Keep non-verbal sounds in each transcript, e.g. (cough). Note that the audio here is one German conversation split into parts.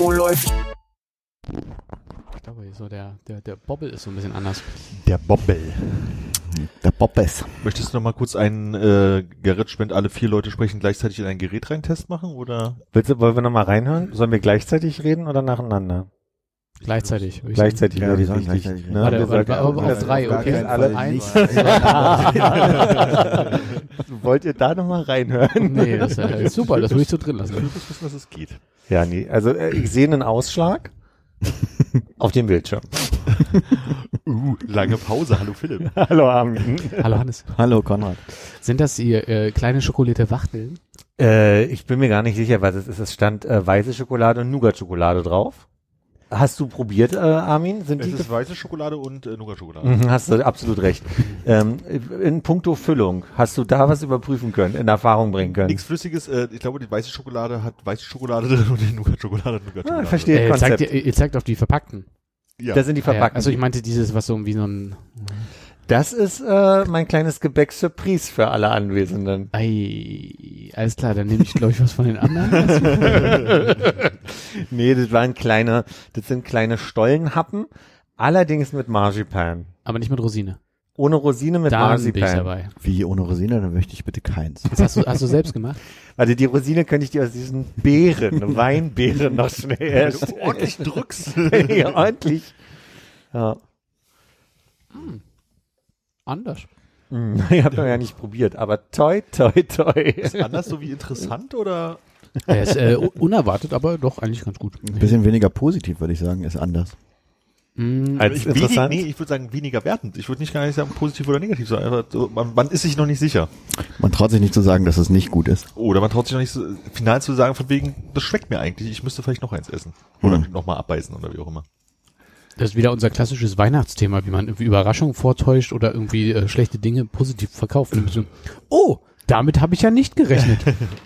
Oh, läuft. Ich glaube, so der, der, der Bobbel ist so ein bisschen anders. Der Bobbel. Der Bobbes. Möchtest du noch mal kurz einen äh, Gerrit Spend alle vier Leute sprechen gleichzeitig in einen Gerät rein Test machen oder? Willst du, wollen wir nochmal reinhören? Sollen wir gleichzeitig reden oder nacheinander? Gleichzeitig. würde ich Gleichzeitig Ja, wichtig. gleichzeitig, Ne? Warte, auf das- drei, okay. Fall Eins. (laughs) Wollt ihr da nochmal reinhören? Nee, das ist ja (laughs) super, das würde ich so drin lassen. musst wissen, dass es geht. Ja, nee. Also äh, ich sehe einen Ausschlag (laughs) auf dem Bildschirm. Uh, lange Pause. Hallo Philipp. Hallo Armin. Hallo Hannes. Hallo Konrad. Sind das hier äh, kleine schokolierte Wachteln? Äh, ich bin mir gar nicht sicher, was es ist. Es stand äh, weiße Schokolade und Nougat-Schokolade drauf. Hast du probiert, äh, Armin? Sind Es die ist weiße Schokolade und äh, Nougat-Schokolade. Mhm, hast du absolut recht. ähm, in puncto Füllung, hast du da was überprüfen können, in Erfahrung bringen können? Nichts Flüssiges. Äh, ich glaube, die weiße Schokolade hat weiße Schokolade (laughs) drin und die Nougat-Schokolade hat Ah, Nougat-Schokolade. ich verstehe Äh, das zeigt, ihr, ihr zeigt auf die verpackten. Ja. Das sind die Ah, ja. verpackten. Also ich meinte dieses, was so wie so ein das ist äh, mein kleines Gebäck Surprise für alle Anwesenden. Ei, alles klar, dann nehme ich glaube ich was von den anderen. (laughs) nee, das waren kleine, das sind kleine Stollenhappen, allerdings mit Marzipan. Aber nicht mit Rosine. Ohne Rosine mit Da bin ich Marzipan. dabei. Wie ohne Rosine, dann möchte ich bitte keins. Das hast du, hast du selbst gemacht? Warte, die Rosine könnte ich dir aus diesen Beeren, (laughs) Weinbeeren noch schnell herstellen. ordentlich drückst. (laughs) ja, ordentlich. Ja. Anders. Hm, Ich habe noch ja nicht probiert, aber toi, toi, toi. Ist anders so wie interessant oder? (laughs) Er ist äh, unerwartet, aber doch eigentlich ganz gut. Ein bisschen weniger positiv, würde ich sagen, ist anders. Mm, Als Ich, wenig, interessant. nee, ich würde sagen weniger wertend. Ich würde nicht gar nicht sagen positiv oder negativ, sondern einfach so, man, man ist sich noch nicht sicher. Man traut sich nicht zu sagen, dass es nicht gut ist. Oder man traut sich noch nicht so, final zu sagen, von wegen, das schmeckt mir eigentlich, ich müsste vielleicht noch eins essen. Oder Hm. nochmal abbeißen oder wie auch immer. Das ist wieder unser klassisches Weihnachtsthema, wie man irgendwie Überraschungen vortäuscht oder irgendwie äh, schlechte Dinge positiv verkauft. Oh, damit habe ich ja nicht gerechnet.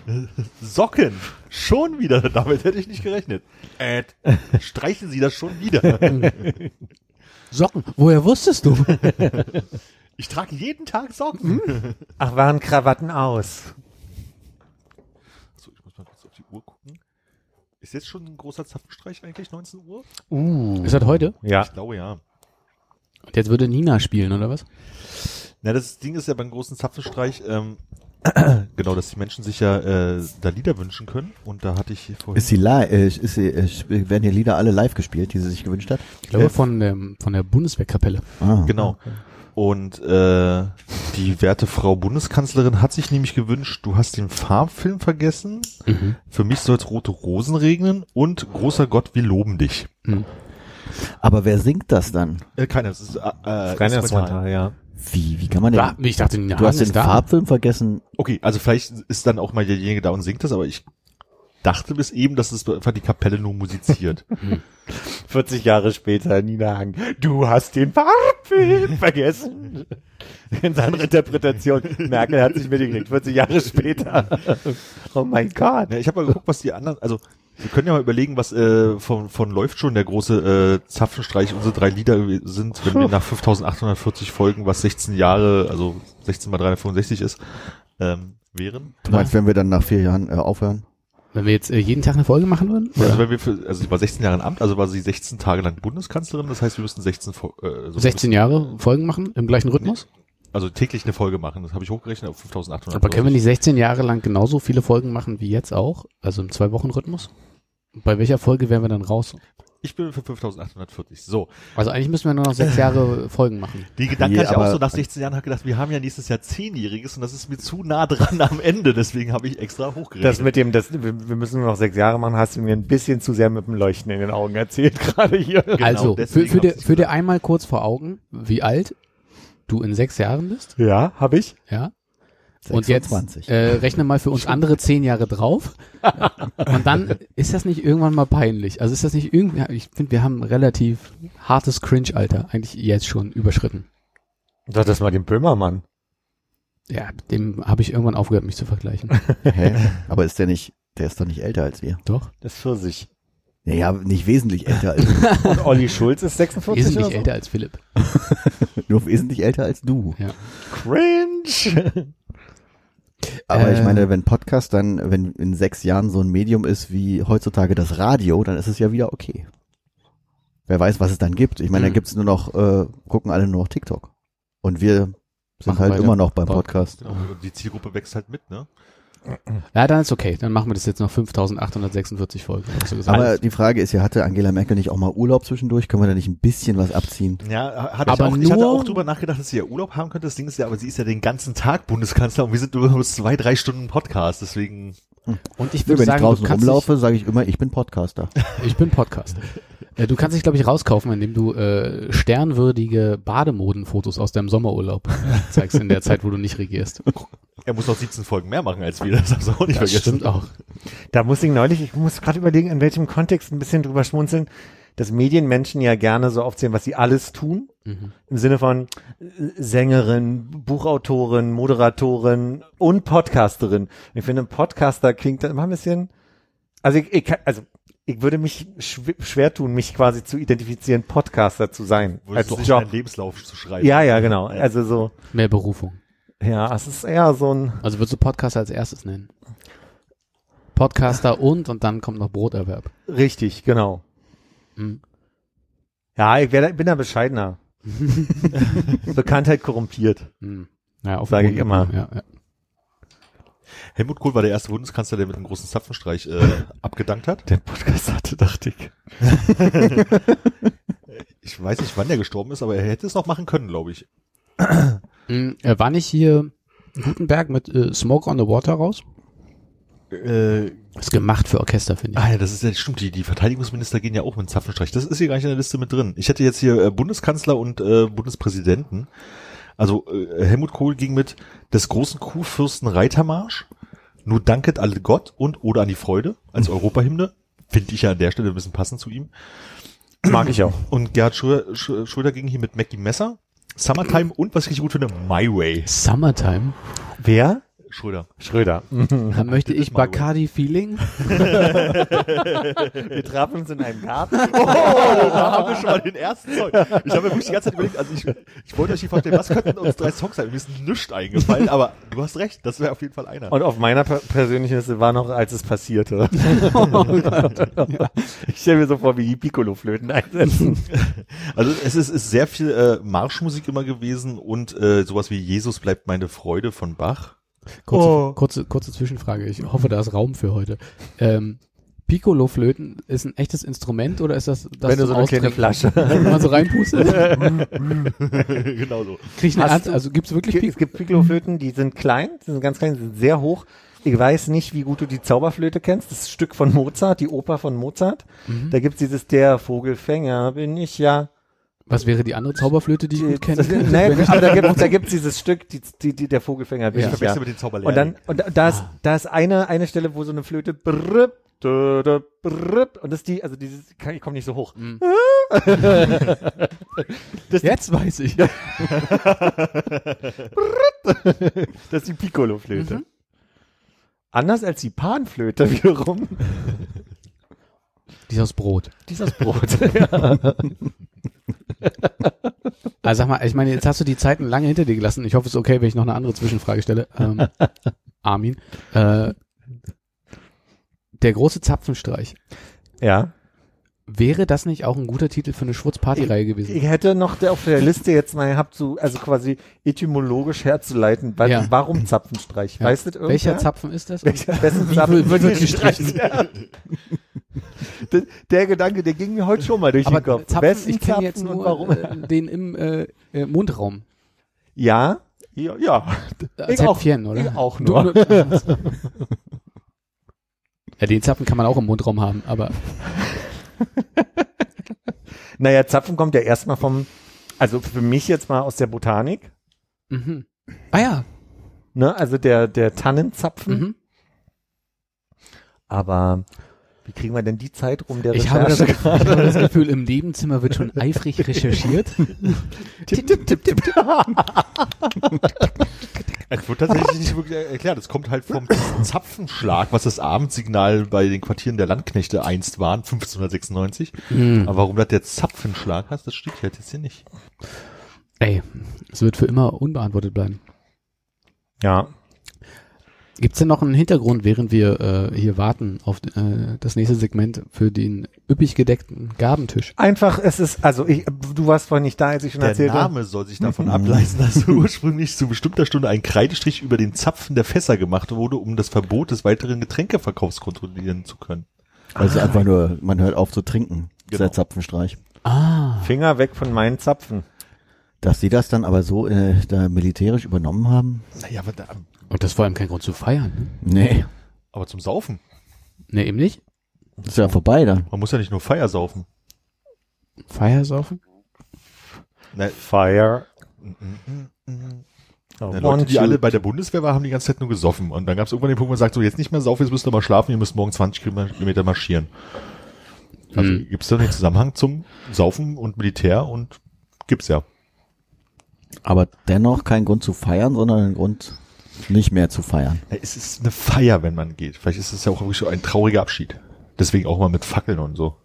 (laughs) Socken! Schon wieder, damit hätte ich nicht gerechnet. Äh, streichen Sie das schon wieder. (laughs) Socken, woher wusstest du? (laughs) Ich trage jeden Tag Socken. Ach, waren Krawatten aus. So, ich muss mal kurz auf die Uhr gucken. Ist jetzt schon ein großer Zapfenstreich eigentlich, 19 Uhr? Uh. Ist das heute? Ja. Ich glaube ja. Und jetzt würde Nina spielen, oder was? Na, das Ding ist ja beim großen Zapfenstreich, ähm, (clears throat) genau, dass die Menschen sich ja äh, da Lieder wünschen können. Und da hatte ich vorhin. Ist sie live, äh, ist sie, äh, werden hier Lieder alle live gespielt, die sie sich gewünscht hat? Ich glaube von, ähm, von der Bundeswehrkapelle. Ah. Genau. Und äh, die werte Frau Bundeskanzlerin hat sich nämlich gewünscht, du hast den Farbfilm vergessen. Mhm. Für mich soll es rote Rosen regnen und großer Gott, wir loben dich. Mhm. Aber wer singt das dann? Äh, keiner, es ist äh, äh, Rein instrumental. ja. Wie, wie kann man denn? Da, ich dachte, du hast den ist da. Farbfilm vergessen. Okay, also vielleicht ist dann auch mal derjenige da und singt das, aber ich dachte bis eben, dass es einfach die Kapelle nur musiziert. (laughs) 40 Jahre später, Nina Hagen. Du hast den Farbfilm (laughs) vergessen. In seiner Interpretation. Merkel hat sich mitgekriegt, 40 Jahre später. (laughs) Oh mein Gott. ja, ich habe mal geguckt, was die anderen, also wir können ja mal überlegen, was äh, von, von läuft schon der große äh, Zapfenstreich, unsere drei Lieder sind, wenn wir nach 5840 Folgen, was 16 Jahre, also 16 mal 365 ist, ähm, wären. Du meinst, wenn wir dann nach vier Jahren äh, aufhören? Wenn wir jetzt äh, jeden Tag eine Folge machen würden? Also Oder? wenn wir für, also sie war 16 Jahre im Amt, also war sie 16 Tage lang Bundeskanzlerin, das heißt, wir müssten 16 Fol- äh, so 16 Jahre Folgen machen im gleichen Rhythmus? also täglich eine Folge machen. Das habe ich hochgerechnet auf 5800. Aber können wir nicht 16 Jahre lang genauso viele Folgen machen wie jetzt auch? Also im Zwei-Wochen-Rhythmus? Bei welcher Folge wären wir dann raus? Ich bin für 5840. So. Also eigentlich müssen wir nur noch sechs Jahre Folgen machen. Die Gedanken Nee, hatte ich auch so nach 16 Jahren, habe gedacht, wir haben ja nächstes Jahr Zehnjähriges und das ist mir zu nah dran am Ende, deswegen habe ich extra hochgerechnet. Das mit dem, das, wir müssen nur noch sechs Jahre machen, hast du mir ein bisschen zu sehr mit dem Leuchten in den Augen erzählt, (laughs) gerade hier. Genau, also, für, für, hab dir, für dir einmal kurz vor Augen, wie alt du in sechs Jahren bist, Ja, habe ich. ja? Und jetzt 26. äh, rechne mal für uns andere zehn Jahre drauf. Und dann ist das nicht irgendwann mal peinlich. Also ist das nicht irgendwie, ja, ich finde, wir haben ein relativ hartes Cringe-Alter eigentlich jetzt schon überschritten. Sag das mal dem Böhmermann. Ja, dem habe ich irgendwann aufgehört, mich zu vergleichen. (laughs) Hä? Aber ist der nicht, der ist doch nicht älter als wir. Doch, Das Pfirsich. Naja, nicht wesentlich älter als wir. (laughs) Und Olli Schulz ist 46 wesentlich oder so? älter als Philipp. (laughs) Nur wesentlich älter als du. Cringe. Aber ich Äh. meine, wenn Podcast dann, wenn in sechs Jahren so ein Medium ist wie heutzutage das Radio, dann ist es ja wieder okay. Wer weiß, was es dann gibt. Ich meine, da Mhm. gibt's nur noch, äh, gucken alle nur noch TikTok. Und wir sind Machen halt immer noch beim Pod- Podcast. Genau. Die Zielgruppe wächst halt mit, ne? Ja, dann ist okay. Dann machen wir das jetzt noch 5846 Folgen. hast du gesagt. Aber die Frage ist ja, hatte Angela Merkel nicht auch mal Urlaub zwischendurch? Können wir da nicht ein bisschen was abziehen? Ja, hatte Aber ich, auch, ich hatte nur- auch drüber nachgedacht, dass sie ja Urlaub haben könnte. Das Ding ist ja, aber sie ist ja den ganzen Tag Bundeskanzler und wir sind nur nur zwei, drei Stunden Podcast. Deswegen, Und ich Wenn würde ich sagen, draußen du kannst rumlaufe, sage ich immer, ich bin Podcaster. (laughs) ich bin Podcaster. Äh, Du kannst dich, glaube ich, rauskaufen, indem du äh, sternwürdige Bademodenfotos aus deinem Sommerurlaub zeigst in der Zeit, wo du nicht regierst. (laughs) er muss noch 17 Folgen mehr machen als wir. Das darfst du auch nicht Das vergessen. stimmt auch. Da muss ich neulich, ich muss gerade überlegen, in welchem Kontext ein bisschen drüber schmunzeln, dass Medienmenschen ja gerne so aufzählen, was sie alles tun. Mhm. Im Sinne von äh, Sängerin, Buchautorin, Moderatorin und Podcasterin. Ich finde, Podcaster klingt immer ein bisschen, also ich, ich also ich würde mich schw schwer tun, mich quasi zu identifizieren, Podcaster zu sein. Würdest du als Job. Lebenslauf zu schreiben. Ja, ja, genau. Also so, Mehr Berufung. ja, es ist eher so ein, Also würdest du Podcaster als erstes nennen? Podcaster und und dann kommt noch Broterwerb. richtig, genau. Mhm. Ja, ich wär, bin da bescheidener. (laughs) Bekanntheit korrumpiert. Mhm. Ja, auf Sag dem ich immer. Ja, ja. Helmut Kohl war der erste Bundeskanzler, der mit einem großen Zapfenstreich äh, (laughs) abgedankt hat. Den Podcast hatte, dachte ich. (laughs) Ich weiß nicht, wann er gestorben ist, aber er hätte es noch machen können, glaube ich. Mhm. Äh, war nicht hier Gutenberg mit äh, Smoke on the Water raus? Äh, ist gemacht für Orchester, finde ich. ah ja, das ist ja stimmt. Die, die Verteidigungsminister gehen ja auch mit Zapfenstreich. Das ist hier gar nicht in der Liste mit drin. Ich hätte jetzt hier äh, Bundeskanzler und äh, Bundespräsidenten. Also äh, Helmut Kohl ging mit des großen Kuhfürsten Reitermarsch, nur danket alle Gott und oder an die Freude als Europahymne. Finde ich ja an der Stelle ein bisschen passend zu ihm. Mag ich auch. Und Gerhard Schröder, Sch- Schröder ging hier mit Mackie Messer, Summertime und was ich richtig gut finde, My Way. Summertime. Wer? Schröder. Schröder. (laughs) Da möchte ich Bacardi Feeling. (laughs) Wir trafen uns in einem Garten. Oh, da haben wir schon mal den ersten Song. Ich habe mir wirklich die ganze Zeit überlegt, also ich, ich wollte euch hier vorstellen, was könnten uns drei Songs sein? Mir ist nichts eingefallen, aber du hast recht, das wäre auf jeden Fall einer. Und auf meiner per persönlichen Liste war noch, als es passierte. (laughs) ich stelle mir so vor, wie die Piccolo-Flöten einsetzen. Also es ist, ist sehr viel äh, Marschmusik immer gewesen und äh, sowas wie Jesus bleibt meine Freude von Bach. Kurze, Oh. kurze, kurze Zwischenfrage. Ich hoffe, da ist Raum für heute. Ähm, Piccolo-Flöten ist ein echtes Instrument oder ist das das Wenn du so eine kleine? Flasche. Wenn man so reinpustet? (laughs) genau so. Krieg ich eine du- also gibt's wirklich Es Piccolo? gibt Piccolo-Flöten, die sind klein, die sind ganz klein, die sind sehr hoch. Ich weiß nicht, wie gut du die Zauberflöte kennst. Das Stück von Mozart, die Oper von Mozart. Mhm. Da gibt's dieses Der Vogelfänger bin ich ja. Was wäre die andere Zauberflöte, die ich gut kenne? (laughs) Nee, aber da (laughs) gibt's, da gibt's dieses Stück, die, die, die, der Vogelfänger Ich verwechsel mit den Zauberlehrern. Und dann, und da- da ist, da ist eine, eine Stelle, wo so eine Flöte brrrp, dö, dö, brrrp, und das ist die, also dieses, kann- ich komme nicht so hoch. Mhm. (laughs) Das, Jetzt weiß ich. das ist die Piccolo-Flöte. Mhm. Anders als die Panflöte wiederum. Dieses Brot. Dieses Brot. (laughs) (laughs) Also sag mal, ich meine, jetzt hast du die Zeiten lange hinter dir gelassen. Ich hoffe, es ist okay, wenn ich noch eine andere Zwischenfrage stelle. Ähm, (laughs) Armin. Äh, der große Zapfenstreich. ja. Wäre das nicht auch ein guter Titel für eine Schwurz-Party-Reihe gewesen? Ich hätte noch auf der Liste jetzt mal gehabt, so, also quasi etymologisch herzuleiten, weil, Ja. warum Zapfenstreich? Ja. Weißt du irgendwer? Welcher Zapfen ist das? Welcher wessen Zapfen wird- gestrichen? werden? Der, der Gedanke, der ging mir heute schon mal durch Aber den Kopf. Zapfen, Wessen ich kenne jetzt nur warum? äh, den im äh, äh, Mundraum. Ja, ja, ja. Ich auch. Zäpfchen, oder? Ich auch Du- nur. du- (laughs) ja, den Zapfen kann man auch im Mundraum haben, aber (laughs) Naja, Zapfen kommt ja erstmal vom, also für mich jetzt mal aus der Botanik. mhm. Ah ja. ne? Also der, der Tannenzapfen. Mhm. Aber wie kriegen wir denn die Zeit rum der Ich habe, das, Recherche ich habe das Gefühl, im Nebenzimmer wird schon eifrig recherchiert. (laughs) tipp, tipp, tipp, tipp. Es (laughs) wird tatsächlich nicht wirklich erklärt. Es kommt halt vom Zapfenschlag, was das Abendsignal bei den Quartieren der Landknechte einst waren, 1596. Hm. Aber warum das der Zapfenschlag heißt, das steht halt jetzt hier nicht. Ey, es wird für immer unbeantwortet bleiben. Ja. Gibt's denn noch einen Hintergrund, während wir äh, hier warten auf äh, das nächste Segment für den üppig gedeckten Gabentisch? Einfach, es ist, also ich, du warst vorhin nicht da, als ich schon Der erzählte. Name soll sich davon ableiten, dass (laughs) ursprünglich zu bestimmter Stunde ein Kreidestrich über den Zapfen der Fässer gemacht wurde, um das Verbot des weiteren Getränkeverkaufs kontrollieren zu können. Also einfach nur, man hört auf zu trinken. Genau. der Zapfenstreich. Ah, Finger weg von meinen Zapfen. Dass sie das dann aber so äh, da militärisch übernommen haben? Naja, aber, da, und das ist vor allem kein Grund zu feiern. Ne, Nee, aber zum Saufen. nee eben nicht. das ist ja vorbei dann. Man muss ja nicht nur Feier saufen. Feiersaufen? Na, Fire. na, Oh, Leute, one, die alle bei der Bundeswehr waren, haben die ganze Zeit nur gesoffen. Und dann gab es irgendwann den Punkt, wo man sagt, so jetzt nicht mehr saufen, jetzt müsst ihr mal schlafen, ihr müsst morgen 20 Kilometer marschieren. Also Hm. gibt es da den Zusammenhang zum Saufen und Militär und gibt's ja. Aber dennoch kein Grund zu feiern, sondern ein Grund nicht mehr zu feiern. Ja, Es ist eine Feier, wenn man geht. Vielleicht ist es ja auch wirklich so ein trauriger Abschied. Deswegen auch mal mit Fackeln und so.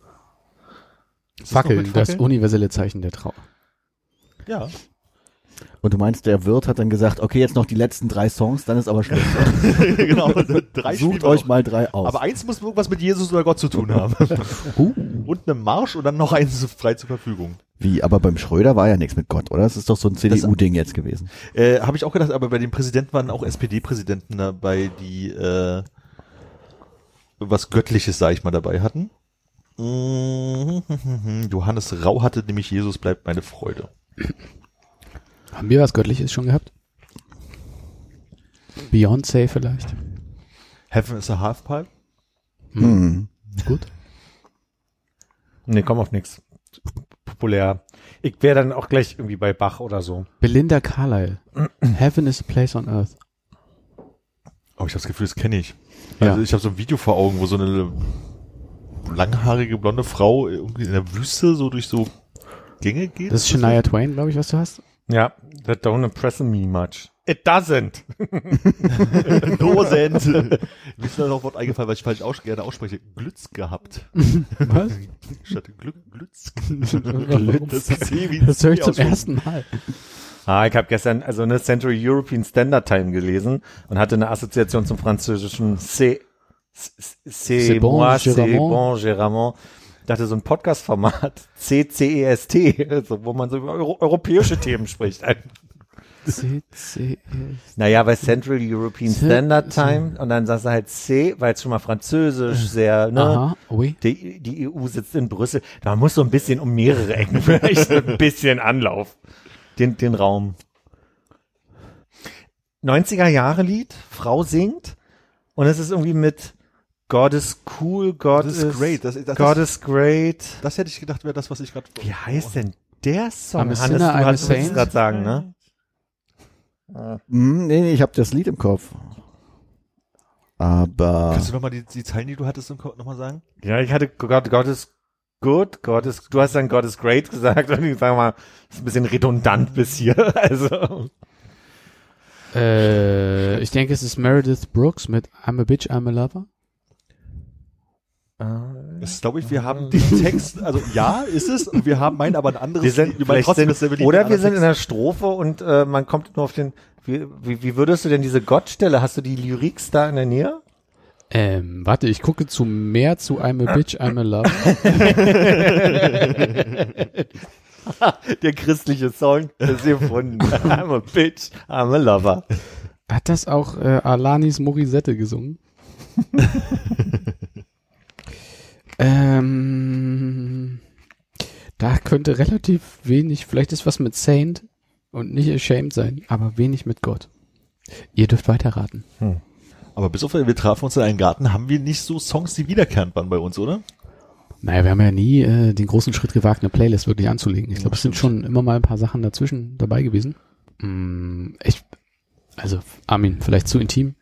Fackeln, mit das Fackeln? universelle Zeichen der Trauer. Ja. Und du meinst, der Wirt hat dann gesagt, okay, jetzt noch die letzten drei Songs, dann ist aber Schluss. (laughs) genau. Drei (laughs) Sucht euch mal drei aus. Aber eins muss irgendwas mit Jesus oder Gott zu tun haben. (laughs) Uh, Und einem Marsch und dann noch eins frei zur Verfügung. Wie, aber beim Schröder war ja nichts mit Gott, oder? Das ist doch so ein CDU-Ding jetzt gewesen. Äh, Habe ich auch gedacht, aber bei den Präsidenten waren auch SPD-Präsidenten dabei, die äh, was Göttliches, sag ich mal, dabei hatten. Mhm. Johannes Rau hatte nämlich Jesus bleibt meine Freude. Haben wir was Göttliches schon gehabt? Beyoncé vielleicht? Heaven is a Halfpipe. Hm. Gut. Nee, komm auf nix. Populär. Ich wäre dann auch gleich irgendwie bei Bach oder so. Belinda Carlyle. Heaven is a place on earth. Oh, ich habe das Gefühl, das kenne ich. Ja. Also ich habe so ein Video vor Augen, wo so eine langhaarige blonde Frau irgendwie in der Wüste so durch so Gänge geht. Das ist Shania Twain, glaube ich, was du hast. Ja, that don't impress me much. It doesn't. (laughs) Dosent. Mir ist da noch ein Wort eingefallen, weil ich falsch aus gerne ausspreche. Glütz gehabt. (laughs) Was? Statt Glück, Glütz. (laughs) Glütz. Das, ist C wie Das höre ich C zum ersten Mal. Ah, ich habe gestern also eine Century European Standard Time gelesen und hatte eine Assoziation zum französischen C'est c'est bon, moi, c'est Géramont. bon, Géramont. Ich dachte so ein Podcast-Format (laughs) CCEST, also wo man so über Euro europäische Themen spricht. C, C, Naja, bei Central European C- Standard C- Time und dann sagst du halt C, weil es schon mal französisch sehr, ne? Aha, oui. Die, die EU sitzt in Brüssel. Man muss so ein bisschen um mehrere Ecken vielleicht ein bisschen Anlauf. Den, den Raum. 90er Jahre Lied, Frau singt und es ist irgendwie mit God is cool, God is, ist great. Das, das, God is great. das hätte ich gedacht, wäre das, was ich gerade. Wie heißt denn der Song? I'm a Hannes, sinner, du hattest es gerade sagen, ne? Hm, nee, nee, ich habe das Lied im Kopf. Aber Kannst du nochmal die, die Zeilen, die du hattest, nochmal sagen? Ja, ich hatte God, God is good, God is, du hast dann God is great gesagt und ich sag mal, das ist ein bisschen redundant bis hier, (laughs) also. Äh, ich denke, es ist Meredith Brooks mit I'm a Bitch, I'm a Lover. Das ist, glaube ich, wir haben den Text, also ja, ist es, und wir haben meinen aber ein anderes Wir sind, vielleicht trotzdem sind oder wir sind in anderer der Strophe und äh, man kommt nur auf den, wie, wie, wie würdest du denn diese Gottstelle, hast du die Lyrics da in der Nähe? Ähm, warte, ich gucke zu mehr zu I'm a Bitch, I'm a Lover. (laughs) Der christliche Song, ist gefunden. I'm a bitch, I'm a lover. Hat das auch äh, Alanis Morisette gesungen? (laughs) ähm, da könnte relativ wenig, vielleicht ist was mit Saint und nicht ashamed sein, aber wenig mit Gott. Ihr dürft weiterraten. Aber bis auf wir trafen uns in einem Garten, haben wir nicht so Songs, die wiederkehrend waren bei uns, oder? Naja, wir haben ja nie äh, den großen Schritt gewagt, eine Playlist wirklich anzulegen. Ich glaube, es sind schon immer mal ein paar Sachen dazwischen dabei gewesen. Mm, ich, Also, Armin, vielleicht zu intim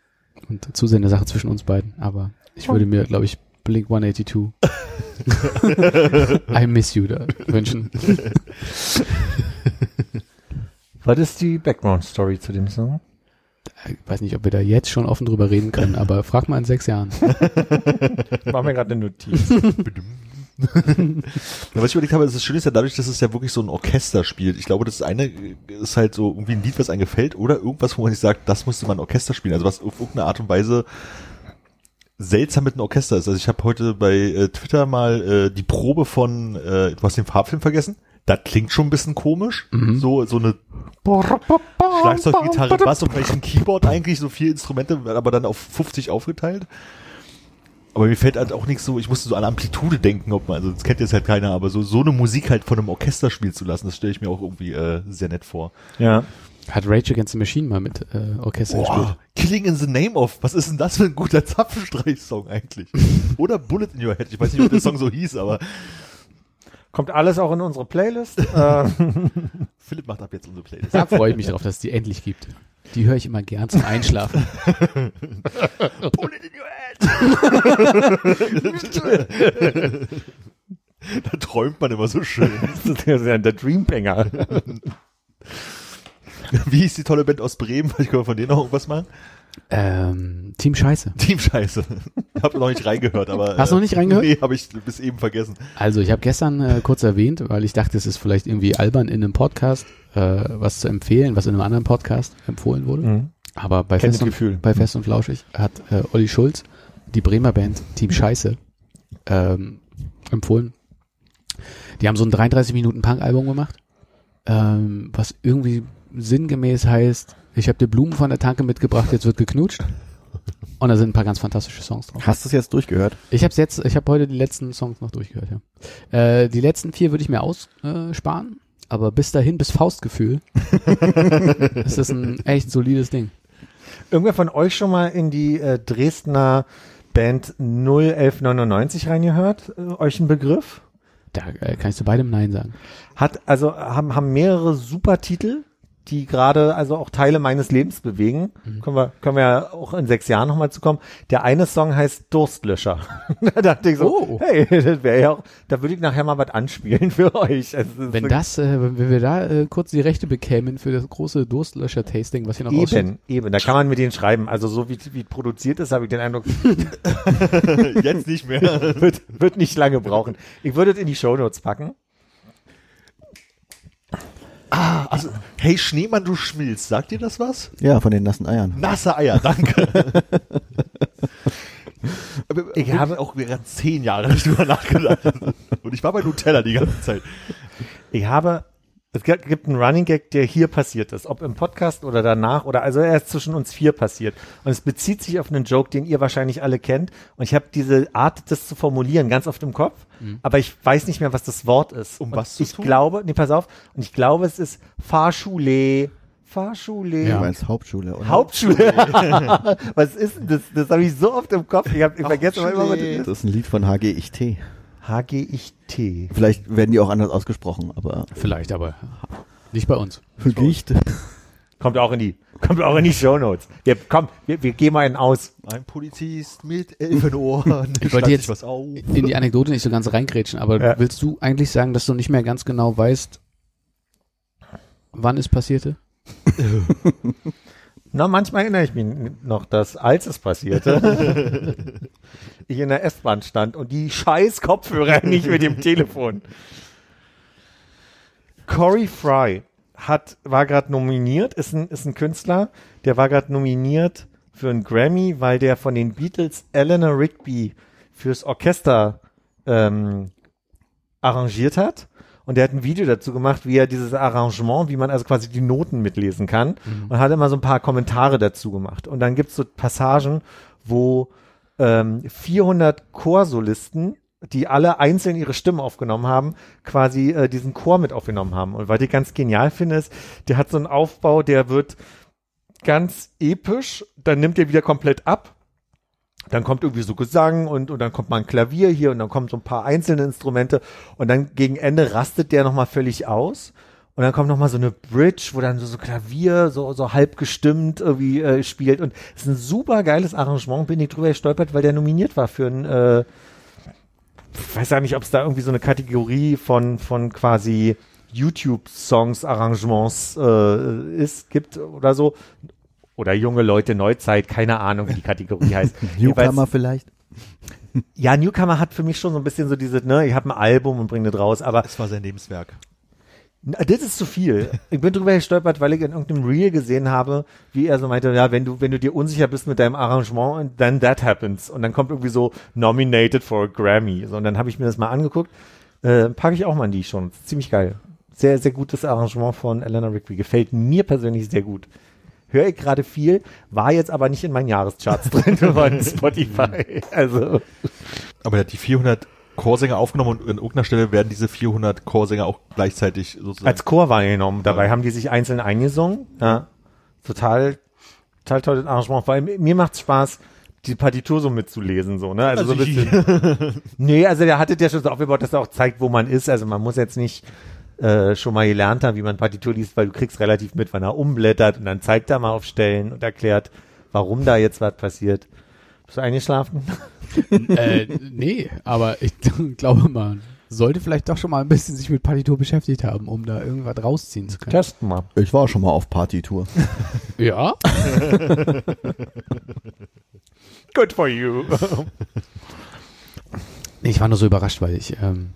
und zu sehr eine Sache zwischen uns beiden, aber ich würde mir, glaube ich, Blink 182 (laughs) I miss you da wünschen. Was ist die Background-Story zu dem Song? Ich weiß nicht, ob wir da jetzt schon offen drüber reden können, aber frag mal in sechs Jahren. (laughs) Ich mache mir gerade eine Notiz. Ja, was ich überlegt habe, ist, das Schöne ist ja dadurch, dass es ja wirklich so ein Orchester spielt. Ich glaube, das eine ist halt so irgendwie ein Lied, was einem gefällt oder irgendwas, wo man sich sagt, das musste man Orchester spielen. Also was auf irgendeine Art und Weise seltsam mit einem Orchester ist. Also ich habe heute bei äh, Twitter mal äh, die Probe von, äh, du hast den Farbfilm vergessen? Das klingt schon ein bisschen komisch. So, so eine Schlagzeuggitarre, Bass und vielleicht ein Keyboard eigentlich, so vier Instrumente, aber dann auf 50 aufgeteilt. Aber mir fällt halt auch nichts so, ich musste so an Amplitude denken, ob man, also das kennt jetzt halt keiner, aber so, so eine Musik halt von einem Orchester spielen zu lassen, das stelle ich mir auch irgendwie äh, sehr nett vor. Ja. Hat Rage Against the Machine mal mit äh, Orchester gespielt. Boah, Killing in the Name of, was ist denn das für ein guter Zapfenstreich-Song eigentlich? (laughs) Oder Bullet in Your Head, ich weiß nicht, ob der Song so hieß, aber Kommt alles auch in unsere Playlist. (laughs) äh, Philipp macht ab jetzt unsere Playlist. Da freue ich mich drauf, dass es die endlich gibt. Die höre ich immer gern zum Einschlafen. (laughs) Bullet in Your Head! da träumt man immer so schön. das ist ja der Dreambanger. (laughs) Wie hieß die tolle Band aus Bremen? Können wir von denen noch irgendwas machen. Ähm, Team Scheiße. Team Scheiße. Ich habe noch nicht reingehört, aber. Hast du noch nicht reingehört? Nee, habe ich bis eben vergessen. Also ich habe gestern äh, kurz erwähnt, weil ich dachte, es ist vielleicht irgendwie albern in einem Podcast äh, was zu empfehlen, was in einem anderen Podcast empfohlen wurde. Mhm. Aber bei Fest, und, Gefühl. bei Fest und Flauschig hat äh, Olli Schulz die Bremer Band Team Scheiße ähm, empfohlen. Die haben so ein 33 Minuten Punk-Album gemacht, ähm, was irgendwie sinngemäß heißt, ich habe dir Blumen von der Tanke mitgebracht, jetzt wird geknutscht. Und da sind ein paar ganz fantastische Songs drauf. Hast du es jetzt durchgehört? Ich habe jetzt, ich habe heute die letzten Songs noch durchgehört. Ja. Äh, die letzten vier würde ich mir aussparen, sparen, aber bis dahin, bis Faustgefühl, (laughs) ist das ein echt solides Ding. Irgendwer von euch schon mal in die äh, Dresdner Band 01199 reingehört? Äh, euch ein Begriff? Da äh, kann ich zu beidem Nein sagen. Hat, also haben, haben mehrere super Titel, die gerade also auch Teile meines Lebens bewegen. Können wir, können wir ja auch in sechs Jahren nochmal zu kommen. Der eine Song heißt Durstlöscher. (laughs) da dachte ich so, Oh. hey, das wäre ja auch, da würde ich nachher mal was anspielen für euch. Also, das Wenn wirklich- das, äh, wenn wir da äh, kurz die Rechte bekämen für das große Durstlöscher-Tasting, was hier noch aussteht. Eben, eben, da kann man mit denen schreiben. Also so wie, wie produziert ist, habe ich den Eindruck, (laughs) (laughs) Jetzt nicht mehr. wird, wird nicht lange brauchen. Ich würde es in die Shownotes packen. Also, hey Schneemann, du schmilzt. Sagt dir das was? Ja, von den nassen Eiern. Nasse Eier, danke. (laughs) Ich habe- auch gerade zehn Jahre nicht drüber nachgedacht. Und ich war bei Nutella die ganze Zeit. Ich habe, es gibt einen Running Gag, der hier passiert ist, ob im Podcast oder danach oder also er ist zwischen uns vier passiert. Und es bezieht sich auf einen Joke, den ihr wahrscheinlich alle kennt. Und ich habe diese Art, das zu formulieren, ganz oft im Kopf, aber ich weiß nicht mehr, was das Wort ist. Um Und was zu ich tun? glaube, nee, pass auf, und ich glaube, es ist Fahrschule, Fahrschule. Du Ja. meinst Hauptschule, oder? Hauptschule. (laughs) was ist denn das? Das habe ich so oft im Kopf. Ich habe ich vergessen, aber immer, was das Das ist. ist ein Lied von HGIT. HGIT. Vielleicht werden die auch anders ausgesprochen, aber Vielleicht, aber nicht bei uns. Gicht. Kommt auch in die, kommt auch in die Shownotes. Wir, komm, wir, wir gehen mal einen aus. Ein Polizist mit Elfenohren. (laughs) Ich wollte jetzt was auf. in die Anekdote nicht so ganz reingrätschen, aber Ja. willst du eigentlich sagen, dass du nicht mehr ganz genau weißt, wann es passierte? (laughs) Na, manchmal erinnere ich mich noch, dass als es passierte, (laughs) ich in der S-Bahn stand und die scheiß Kopfhörer (laughs) nicht mit dem Telefon. Corey Fry hat, war gerade nominiert, ist ein, ist ein Künstler, der war gerade nominiert für einen Grammy, weil der von den Beatles Eleanor Rigby fürs Orchester ähm, arrangiert hat. Und der hat ein Video dazu gemacht, wie er dieses Arrangement, wie man also quasi die Noten mitlesen kann. Und hat immer so ein paar Kommentare dazu gemacht. Und dann gibt's so Passagen, wo ähm, 400 Chorsolisten, die alle einzeln ihre Stimmen aufgenommen haben, quasi äh, diesen Chor mit aufgenommen haben. Und was ich ganz genial finde, ist, der hat so einen Aufbau, der wird ganz episch, dann nimmt er wieder komplett ab dann kommt irgendwie so Gesang und, und dann kommt mal ein Klavier hier und dann kommen so ein paar einzelne Instrumente und dann gegen Ende rastet der nochmal völlig aus Und dann kommt noch mal so eine Bridge, wo dann so, so Klavier so, so halb gestimmt irgendwie äh, spielt. Und es ist ein super geiles Arrangement. Bin ich drüber gestolpert, weil der nominiert war für ein, äh, ich weiß ja nicht, ob es da irgendwie so eine Kategorie von, von quasi YouTube-Songs, Arrangements äh, ist, gibt oder so. Oder junge Leute, Neuzeit, keine Ahnung, wie die Kategorie heißt. (laughs) Newcomer vielleicht? ja, Newcomer hat für mich schon so ein bisschen so diese, ne, ich habe ein Album und bringe das raus, aber Das war sein Lebenswerk. Das ist zu viel. Ich bin drüber gestolpert, weil ich in irgendeinem Reel gesehen habe, wie er so meinte, ja, wenn du, wenn du dir unsicher bist mit deinem Arrangement, then that happens. Und dann kommt irgendwie so nominated for a Grammy. So, und dann habe ich mir das mal angeguckt. Äh, packe ich auch mal in die schon. Ziemlich geil. Sehr, sehr gutes Arrangement von Eleanor Rigby. Gefällt mir persönlich sehr gut. Höre ich gerade viel, war jetzt aber nicht in meinen Jahrescharts (laughs) drin von Spotify. (laughs) Also, Aber er hat die 400 Chorsänger aufgenommen und an irgendeiner Stelle werden diese 400 Chorsänger auch gleichzeitig sozusagen. als Chor wahrgenommen. Dabei haben die sich einzeln eingesungen. Ja. Total, total tolles Arrangement. Vor allem, mir macht's Spaß, die Partitur so mitzulesen, so, ne? Also, so ein bisschen. (laughs) nee, also der hatte ja schon so aufgebaut, dass er auch zeigt, wo man ist. Also man muss jetzt nicht äh, schon mal gelernt haben, wie man Partitur liest, weil du kriegst relativ mit, wann er umblättert und dann zeigt er mal auf Stellen und erklärt, warum da jetzt was passiert. Bist du eingeschlafen? äh, nee, aber ich (laughs) glaube, man sollte vielleicht doch schon mal ein bisschen sich mit Partitur beschäftigt haben, um da irgendwas rausziehen zu können. Testen mal. Ich war schon mal auf Partytour. (laughs) Ja? (laughs) Good for you. Ich war nur so überrascht, weil ich, ähm,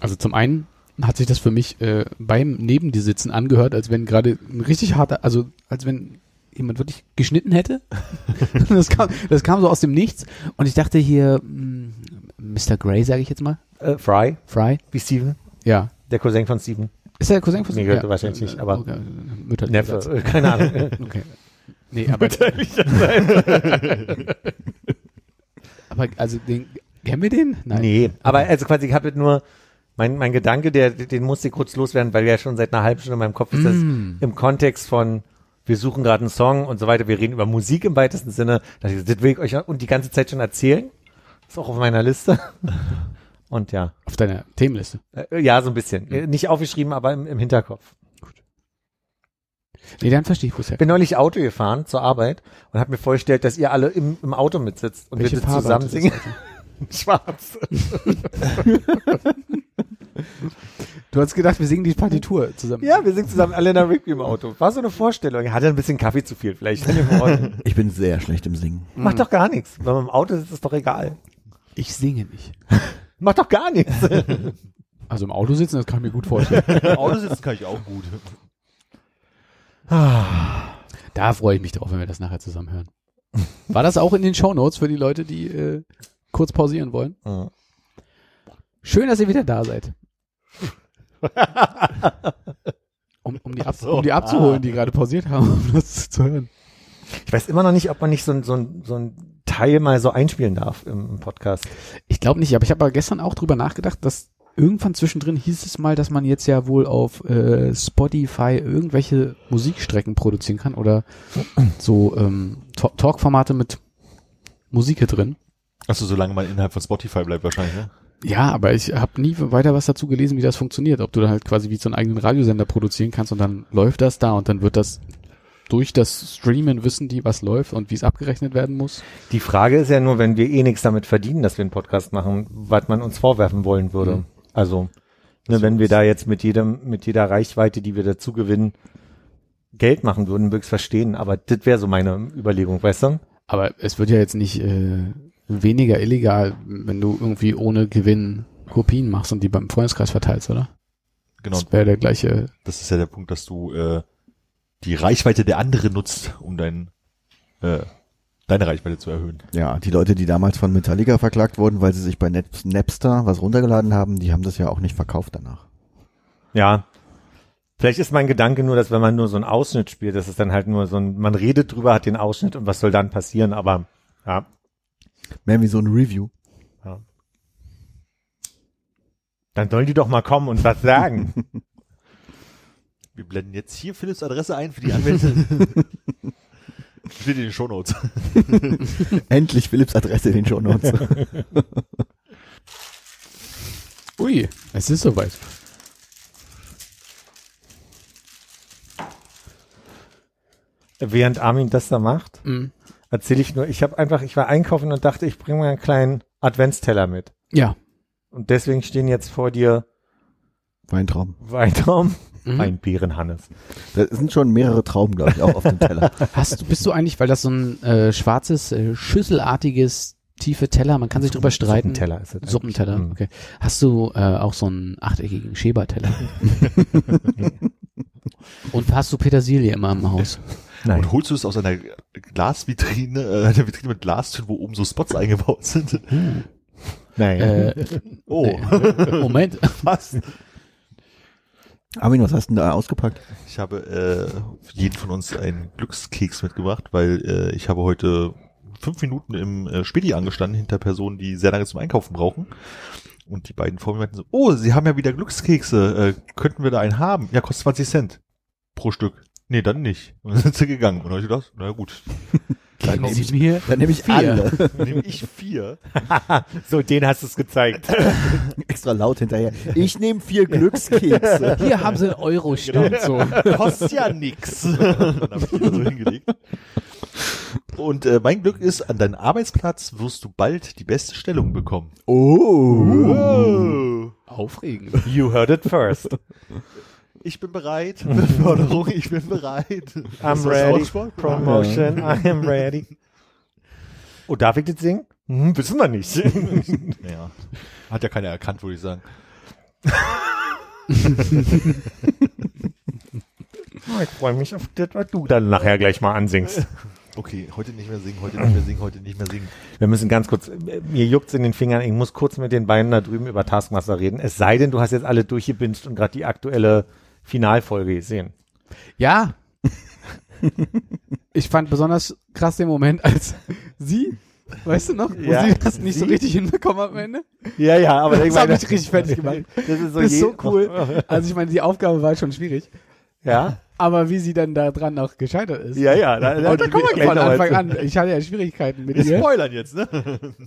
also zum einen hat sich das für mich äh, beim Neben dir sitzen angehört, als wenn gerade ein richtig harter, also als wenn jemand wirklich geschnitten hätte. (laughs) das, kam, das kam so aus dem Nichts und ich dachte hier, Mr. Grey, sage ich jetzt mal, äh, Fry, Fry, wie Steven, ja. der Cousin von Steven. Ist er der Cousin von Nee, gehört wahrscheinlich nicht, aber- okay, Mütter Neffe, äh, (laughs) keine Ahnung. Okay. Nee, aber, (laughs) aber also den, kennen wir den? Nein. Nee, aber also quasi, ich habe jetzt nur, mein, mein Gedanke, der, den musste ich kurz loswerden, weil der schon seit einer halben Stunde in meinem Kopf ist, Mm. im Kontext von, wir suchen gerade einen Song und so weiter, wir reden über Musik im weitesten Sinne, das will ich euch und die ganze Zeit schon erzählen. Ist auch auf meiner Liste. (laughs) Und ja, Auf deiner Themenliste. äh, ja, so ein bisschen. Äh, Nicht aufgeschrieben, aber im, im Hinterkopf. Nee, dann verstehe ich, wo Ich bin neulich Auto gefahren zur Arbeit und habe mir vorgestellt, dass ihr alle im, im Auto mitsitzt und Welche wir zusammen singen. (laughs) Schwarz. (laughs) Du hast gedacht, wir singen die Partitur zusammen. Ja, wir singen zusammen Elena Rigby im Auto. War so eine Vorstellung. Er hatte ein bisschen Kaffee zu viel, vielleicht. (laughs) Ich bin sehr schlecht im Singen. Macht doch gar nichts. Wenn man im Auto sitzt, ist doch egal. Ich singe nicht. (laughs) Macht doch gar nichts. (laughs) Also im Auto sitzen, das kann ich mir gut vorstellen. Im Auto sitzen kann ich auch gut. da freue ich mich drauf, wenn wir das nachher zusammen hören. War das auch in den Shownotes für die Leute, die äh, kurz pausieren wollen? Schön, dass ihr wieder da seid. (laughs) Um, um, die, so. um die abzuholen, die gerade pausiert haben, (laughs) um das zu hören. Ich weiß immer noch nicht, ob man nicht so, ein- so, ein- so ein Teil mal so einspielen darf im, im Podcast. Ich glaube nicht, aber ich habe aber gestern auch drüber nachgedacht, dass irgendwann zwischendrin hieß es mal, dass man jetzt ja wohl auf äh, Spotify irgendwelche Musikstrecken produzieren kann oder so ähm, Ta- Talkformate mit Musik hier drin. Achso, solange man innerhalb von Spotify bleibt wahrscheinlich, ne? Ja, aber ich habe nie weiter was dazu gelesen, wie das funktioniert. Ob du dann halt quasi wie so einen eigenen Radiosender produzieren kannst und dann läuft das da und dann wird das durch das Streamen wissen die, was läuft und wie es abgerechnet werden muss. Die Frage ist ja nur, wenn wir eh nichts damit verdienen, dass wir einen Podcast machen, was man uns vorwerfen wollen würde. Mhm. Also, ne, wenn wir da jetzt mit jedem, mit jeder Reichweite, die wir dazu gewinnen, Geld machen würden, würde ich verstehen. Aber das wäre so meine Überlegung, weißt du? Aber es wird ja jetzt nicht äh, weniger illegal, wenn du irgendwie ohne Gewinn Kopien machst und die beim Freundeskreis verteilst, oder? Genau. Das wäre der gleiche. Das ist ja der Punkt, dass du äh, die Reichweite der anderen nutzt, um dein, äh, deine Reichweite zu erhöhen. Ja, die Leute, die damals von Metallica verklagt wurden, weil sie sich bei Nap- Napster was runtergeladen haben, die haben das ja auch nicht verkauft danach. Ja. Vielleicht ist mein Gedanke nur, dass wenn man nur so einen Ausschnitt spielt, dass es dann halt nur so ein, man redet drüber, hat den Ausschnitt und was soll dann passieren, aber ja. Mehr wie so ein Review. Ja. Dann sollen die doch mal kommen und was sagen. (laughs) Wir blenden jetzt hier Philips Adresse ein für die Anwälte. (laughs) Steht in den Shownotes. (laughs) Endlich Philips Adresse in den Shownotes. Ui, es ist soweit. Während Armin das da macht, mhm erzähle ich nur, ich habe einfach, ich war einkaufen und dachte, ich bringe mal einen kleinen Adventsteller mit. Ja. Und deswegen stehen jetzt vor dir Weintraum. Weintraum, Mhm. Weinbeeren, Hannes. Da sind schon mehrere Trauben, glaube ich, auch auf dem Teller. (laughs) Hast du, bist du eigentlich, weil das so ein äh, schwarzes, äh, schüsselartiges, tiefe Teller, man kann sich drüber streiten. Suppenteller ist es. Suppenteller, Mhm. okay. Hast du äh, auch so einen achteckigen Schäberteller? (laughs) Und hast du Petersilie immer im Haus? Nein. Und holst du es aus einer Glasvitrine, äh, einer Vitrine mit Glastüren, wo oben so Spots eingebaut sind? Nein. Äh, Oh, äh, Moment. (laughs) was? Armin, was hast du denn da ausgepackt? Ich habe äh, für jeden von uns einen Glückskeks mitgebracht, weil äh, ich habe heute fünf Minuten im äh, Spedi angestanden hinter Personen, die sehr lange zum Einkaufen brauchen. Und die beiden vor mir meinten so, oh, sie haben ja wieder Glückskekse, äh, könnten wir da einen haben? Ja, kostet 20 Cent pro Stück. Nee, dann nicht. Und dann sind sie gegangen. Und dann habe ich gedacht, na gut, (laughs) Dann nehme ich mir Dann nehme ich Vier. alle. dann (laughs) nehme ich vier. (laughs) so, den hast du es gezeigt. Extra laut hinterher. Ich nehme vier Glückskekse. Hier haben sie einen Euro-Stand. So. Kostet ja nix. dann habe ich die so hingelegt. Und äh, mein Glück ist, an deinem Arbeitsplatz wirst du bald die beste Stellung bekommen. Oh. Oh. Aufregend. You heard it first. Ich bin bereit. (laughs) Beförderung, ich bin bereit. I'm ready. Promotion, I am ready. (laughs) Oh, darf ich das singen? Hm, wissen wir nicht. (laughs) Ja. Hat ja keiner erkannt, würde ich sagen. Oh, ich freue mich auf das, was du dann nachher gleich mal ansingst. Okay, heute nicht mehr singen, heute nicht mehr singen, heute nicht mehr singen. Wir müssen ganz kurz, mir juckt's in den Fingern, ich muss kurz mit den beiden da drüben über Taskmaster reden. Es sei denn, du hast jetzt alle durchgebinged und gerade die aktuelle Finalfolge gesehen. Ja. Ich fand besonders krass den Moment, als sie, weißt du noch, wo Ja, sie das nicht so sie? richtig hinbekommen am Ende. Ja, ja, aber Das hat mich richtig fertig gemacht. Das ist so, Das ist so cool. Also ich meine, die Aufgabe war schon schwierig, Ja, aber wie sie dann da dran auch gescheitert ist. ja, ja. Da, da, da kommen wir gleich von noch Anfang an. Ich hatte ja Schwierigkeiten mit Wir ihr. spoilern jetzt, ne?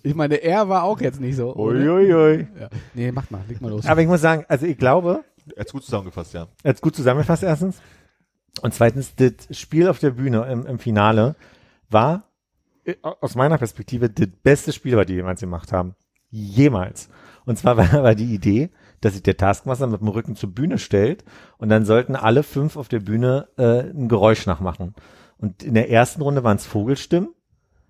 Ich meine, er war auch jetzt nicht so. Uiuiui. Ja. Nee, mach mal, leg mal los. Aber ich muss sagen, also ich glaube, Er hat's gut zusammengefasst, ja. jetzt gut zusammengefasst erstens. Und zweitens, das Spiel auf der Bühne im, im Finale war äh, aus meiner Perspektive das beste Spiel, was die jemals gemacht haben. Jemals. Und zwar (laughs) war, war die Idee, dass sich der Taskmaster mit dem Rücken zur Bühne stellt und dann sollten alle fünf auf der Bühne äh, ein Geräusch nachmachen. Und in der ersten Runde waren es Vogelstimmen.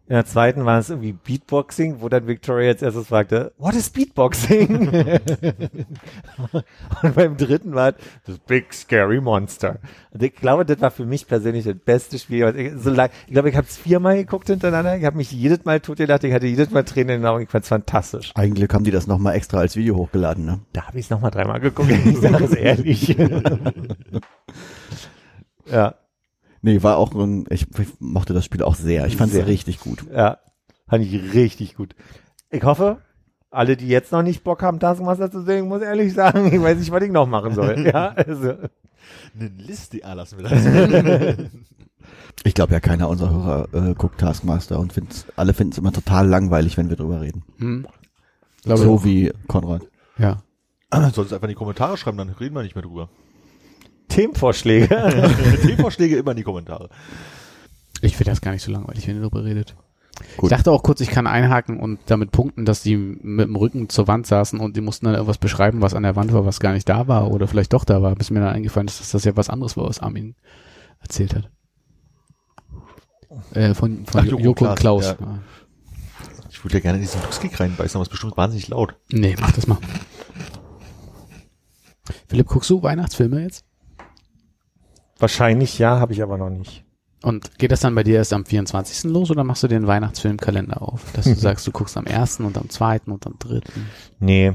In der zweiten war es irgendwie Beatboxing, wo dann Victoria als erstes fragte, what is Beatboxing? (laughs) und beim dritten war es das Big Scary Monster. Und ich glaube, das war für mich persönlich das beste Spiel. was Ich, so lang, ich glaube, ich habe es viermal geguckt hintereinander. Ich habe mich jedes Mal totgelacht. Ich hatte jedes Mal Tränen in den Augen. Ich fand es fantastisch. Eigentlich haben die das nochmal extra als Video hochgeladen, ne? Da habe ich es nochmal dreimal geguckt. Ich sage es ehrlich. (laughs) ja, Nee, war auch ein, ich, ich mochte das Spiel auch sehr. Ich fand es Sehr. richtig gut. ja. Fand ich richtig gut. Ich hoffe, alle, die jetzt noch nicht Bock haben, Taskmaster zu sehen, muss ehrlich sagen, ich weiß nicht, was ich noch machen soll. (laughs) Ja, also. Eine Liste, ah, lassen wir das. (laughs) Ich glaube ja, keiner unserer Hörer äh, guckt Taskmaster und find's, alle finden es immer total langweilig, wenn wir drüber reden. Hm. So ich auch. wie Konrad. Ja. Solltest einfach in die Kommentare schreiben, dann reden wir nicht mehr drüber. Themenvorschläge. (laughs) Themenvorschläge immer in die Kommentare. Ich finde das gar nicht so langweilig, wenn ihr darüber redet. Gut. Ich dachte auch kurz, ich kann einhaken und damit punkten, dass die mit dem Rücken zur Wand saßen und die mussten dann irgendwas beschreiben, was an der Wand war, was gar nicht da war oder vielleicht doch da war, bis mir dann eingefallen ist, dass das ja was anderes war, was Armin erzählt hat. Äh, von von Ach, Joko, Joko und Klaus. Klaas, Ja. Ich würde ja gerne in diesen Glückskick reinbeißen, aber es ist bestimmt wahnsinnig laut. Nee, mach das mal. Philipp, guckst du Weihnachtsfilme jetzt? Wahrscheinlich ja, habe ich aber noch nicht. Und geht das dann bei dir erst am 24. los oder machst du den Weihnachtsfilmkalender auf? Dass du (laughs) sagst, du guckst am 1. und am 2. und am 3. Nee.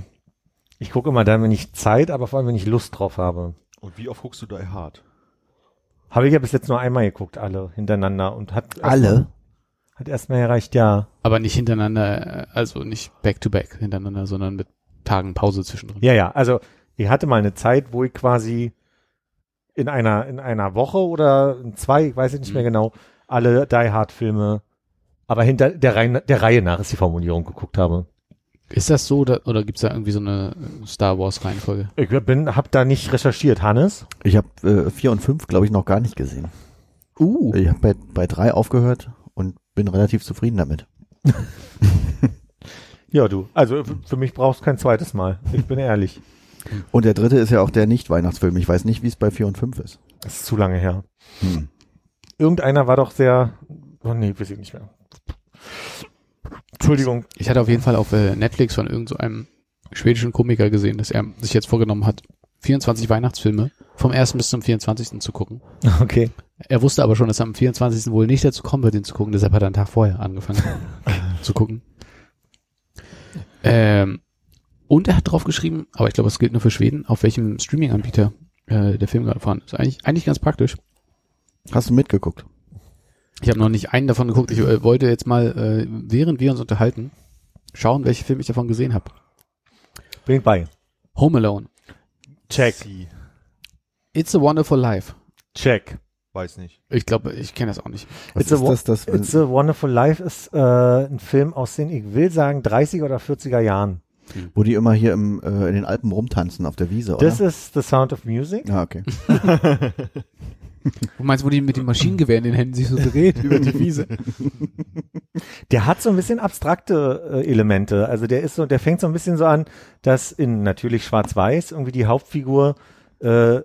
Ich gucke immer dann, wenn ich Zeit, aber vor allem, wenn ich Lust drauf habe. Und wie oft guckst du Die Hard? Habe ich ja bis jetzt nur einmal geguckt, alle hintereinander und hat erstmal- Alle? hat erstmal gereicht, ja. Aber nicht hintereinander, also nicht back to back hintereinander, sondern mit Tagen Pause zwischendrin. Ja, ja, also ich hatte mal eine Zeit, wo ich quasi in einer in einer Woche oder in zwei, ich weiß es nicht mehr Mhm. genau, alle Die Hard Filme, aber hinter der Reihe, der Reihe nach ist die Formulierung geguckt habe. Ist das so oder, oder gibt's da irgendwie so eine Star Wars Reihenfolge? Ich bin hab da nicht recherchiert, Hannes. Ich habe äh, vier und fünf, glaube ich, noch gar nicht gesehen. Uh. Ich habe bei, bei drei aufgehört und bin relativ zufrieden damit. (laughs) Ja, du. Also für mich brauchst du kein zweites Mal. Ich bin ehrlich. Und der dritte ist ja auch der Nicht-Weihnachtsfilm. Ich weiß nicht, wie es bei vier und fünf ist. Das ist zu lange her. Hm. Irgendeiner war doch sehr. Oh nee, weiß ich nicht mehr. Entschuldigung. Ich hatte auf jeden Fall auf äh, Netflix von irgendeinem so einem schwedischen Komiker gesehen, dass er sich jetzt vorgenommen hat, 24 Weihnachtsfilme vom 1. bis zum 24. zu gucken. (laughs) Okay. Er wusste aber schon, dass er am 24. wohl nicht dazu kommen wird, den zu gucken, deshalb hat er einen Tag vorher angefangen (laughs) zu gucken. Ähm, und er hat drauf geschrieben, aber ich glaube, es gilt nur für Schweden, auf welchem Streaming-Anbieter äh, der Film gerade fahren ist. Eigentlich, eigentlich ganz praktisch. Hast du mitgeguckt? Ich habe noch nicht einen davon geguckt. Ich äh, wollte jetzt mal, äh, während wir uns unterhalten, schauen, welche Filme ich davon gesehen habe. Bin ich bei. Home Alone. Check. It's a Wonderful Life. Check. Weiß nicht. Ich glaube, ich kenne das auch nicht. Was It's a das? das It's a Wonderful Life ist äh, ein Film aus den, ich will sagen, 30er oder 40er Jahren. Wo die immer hier im, äh, in den Alpen rumtanzen auf der Wiese, oder? Das ist The Sound of Music. ah, okay. (laughs) Du meinst, wo die mit dem Maschinengewehr in den Händen sich so dreht über die Wiese? (laughs) Der hat so ein bisschen abstrakte äh, Elemente. Also der ist so, der fängt so ein bisschen so an, dass in natürlich Schwarz-Weiß irgendwie die Hauptfigur, äh,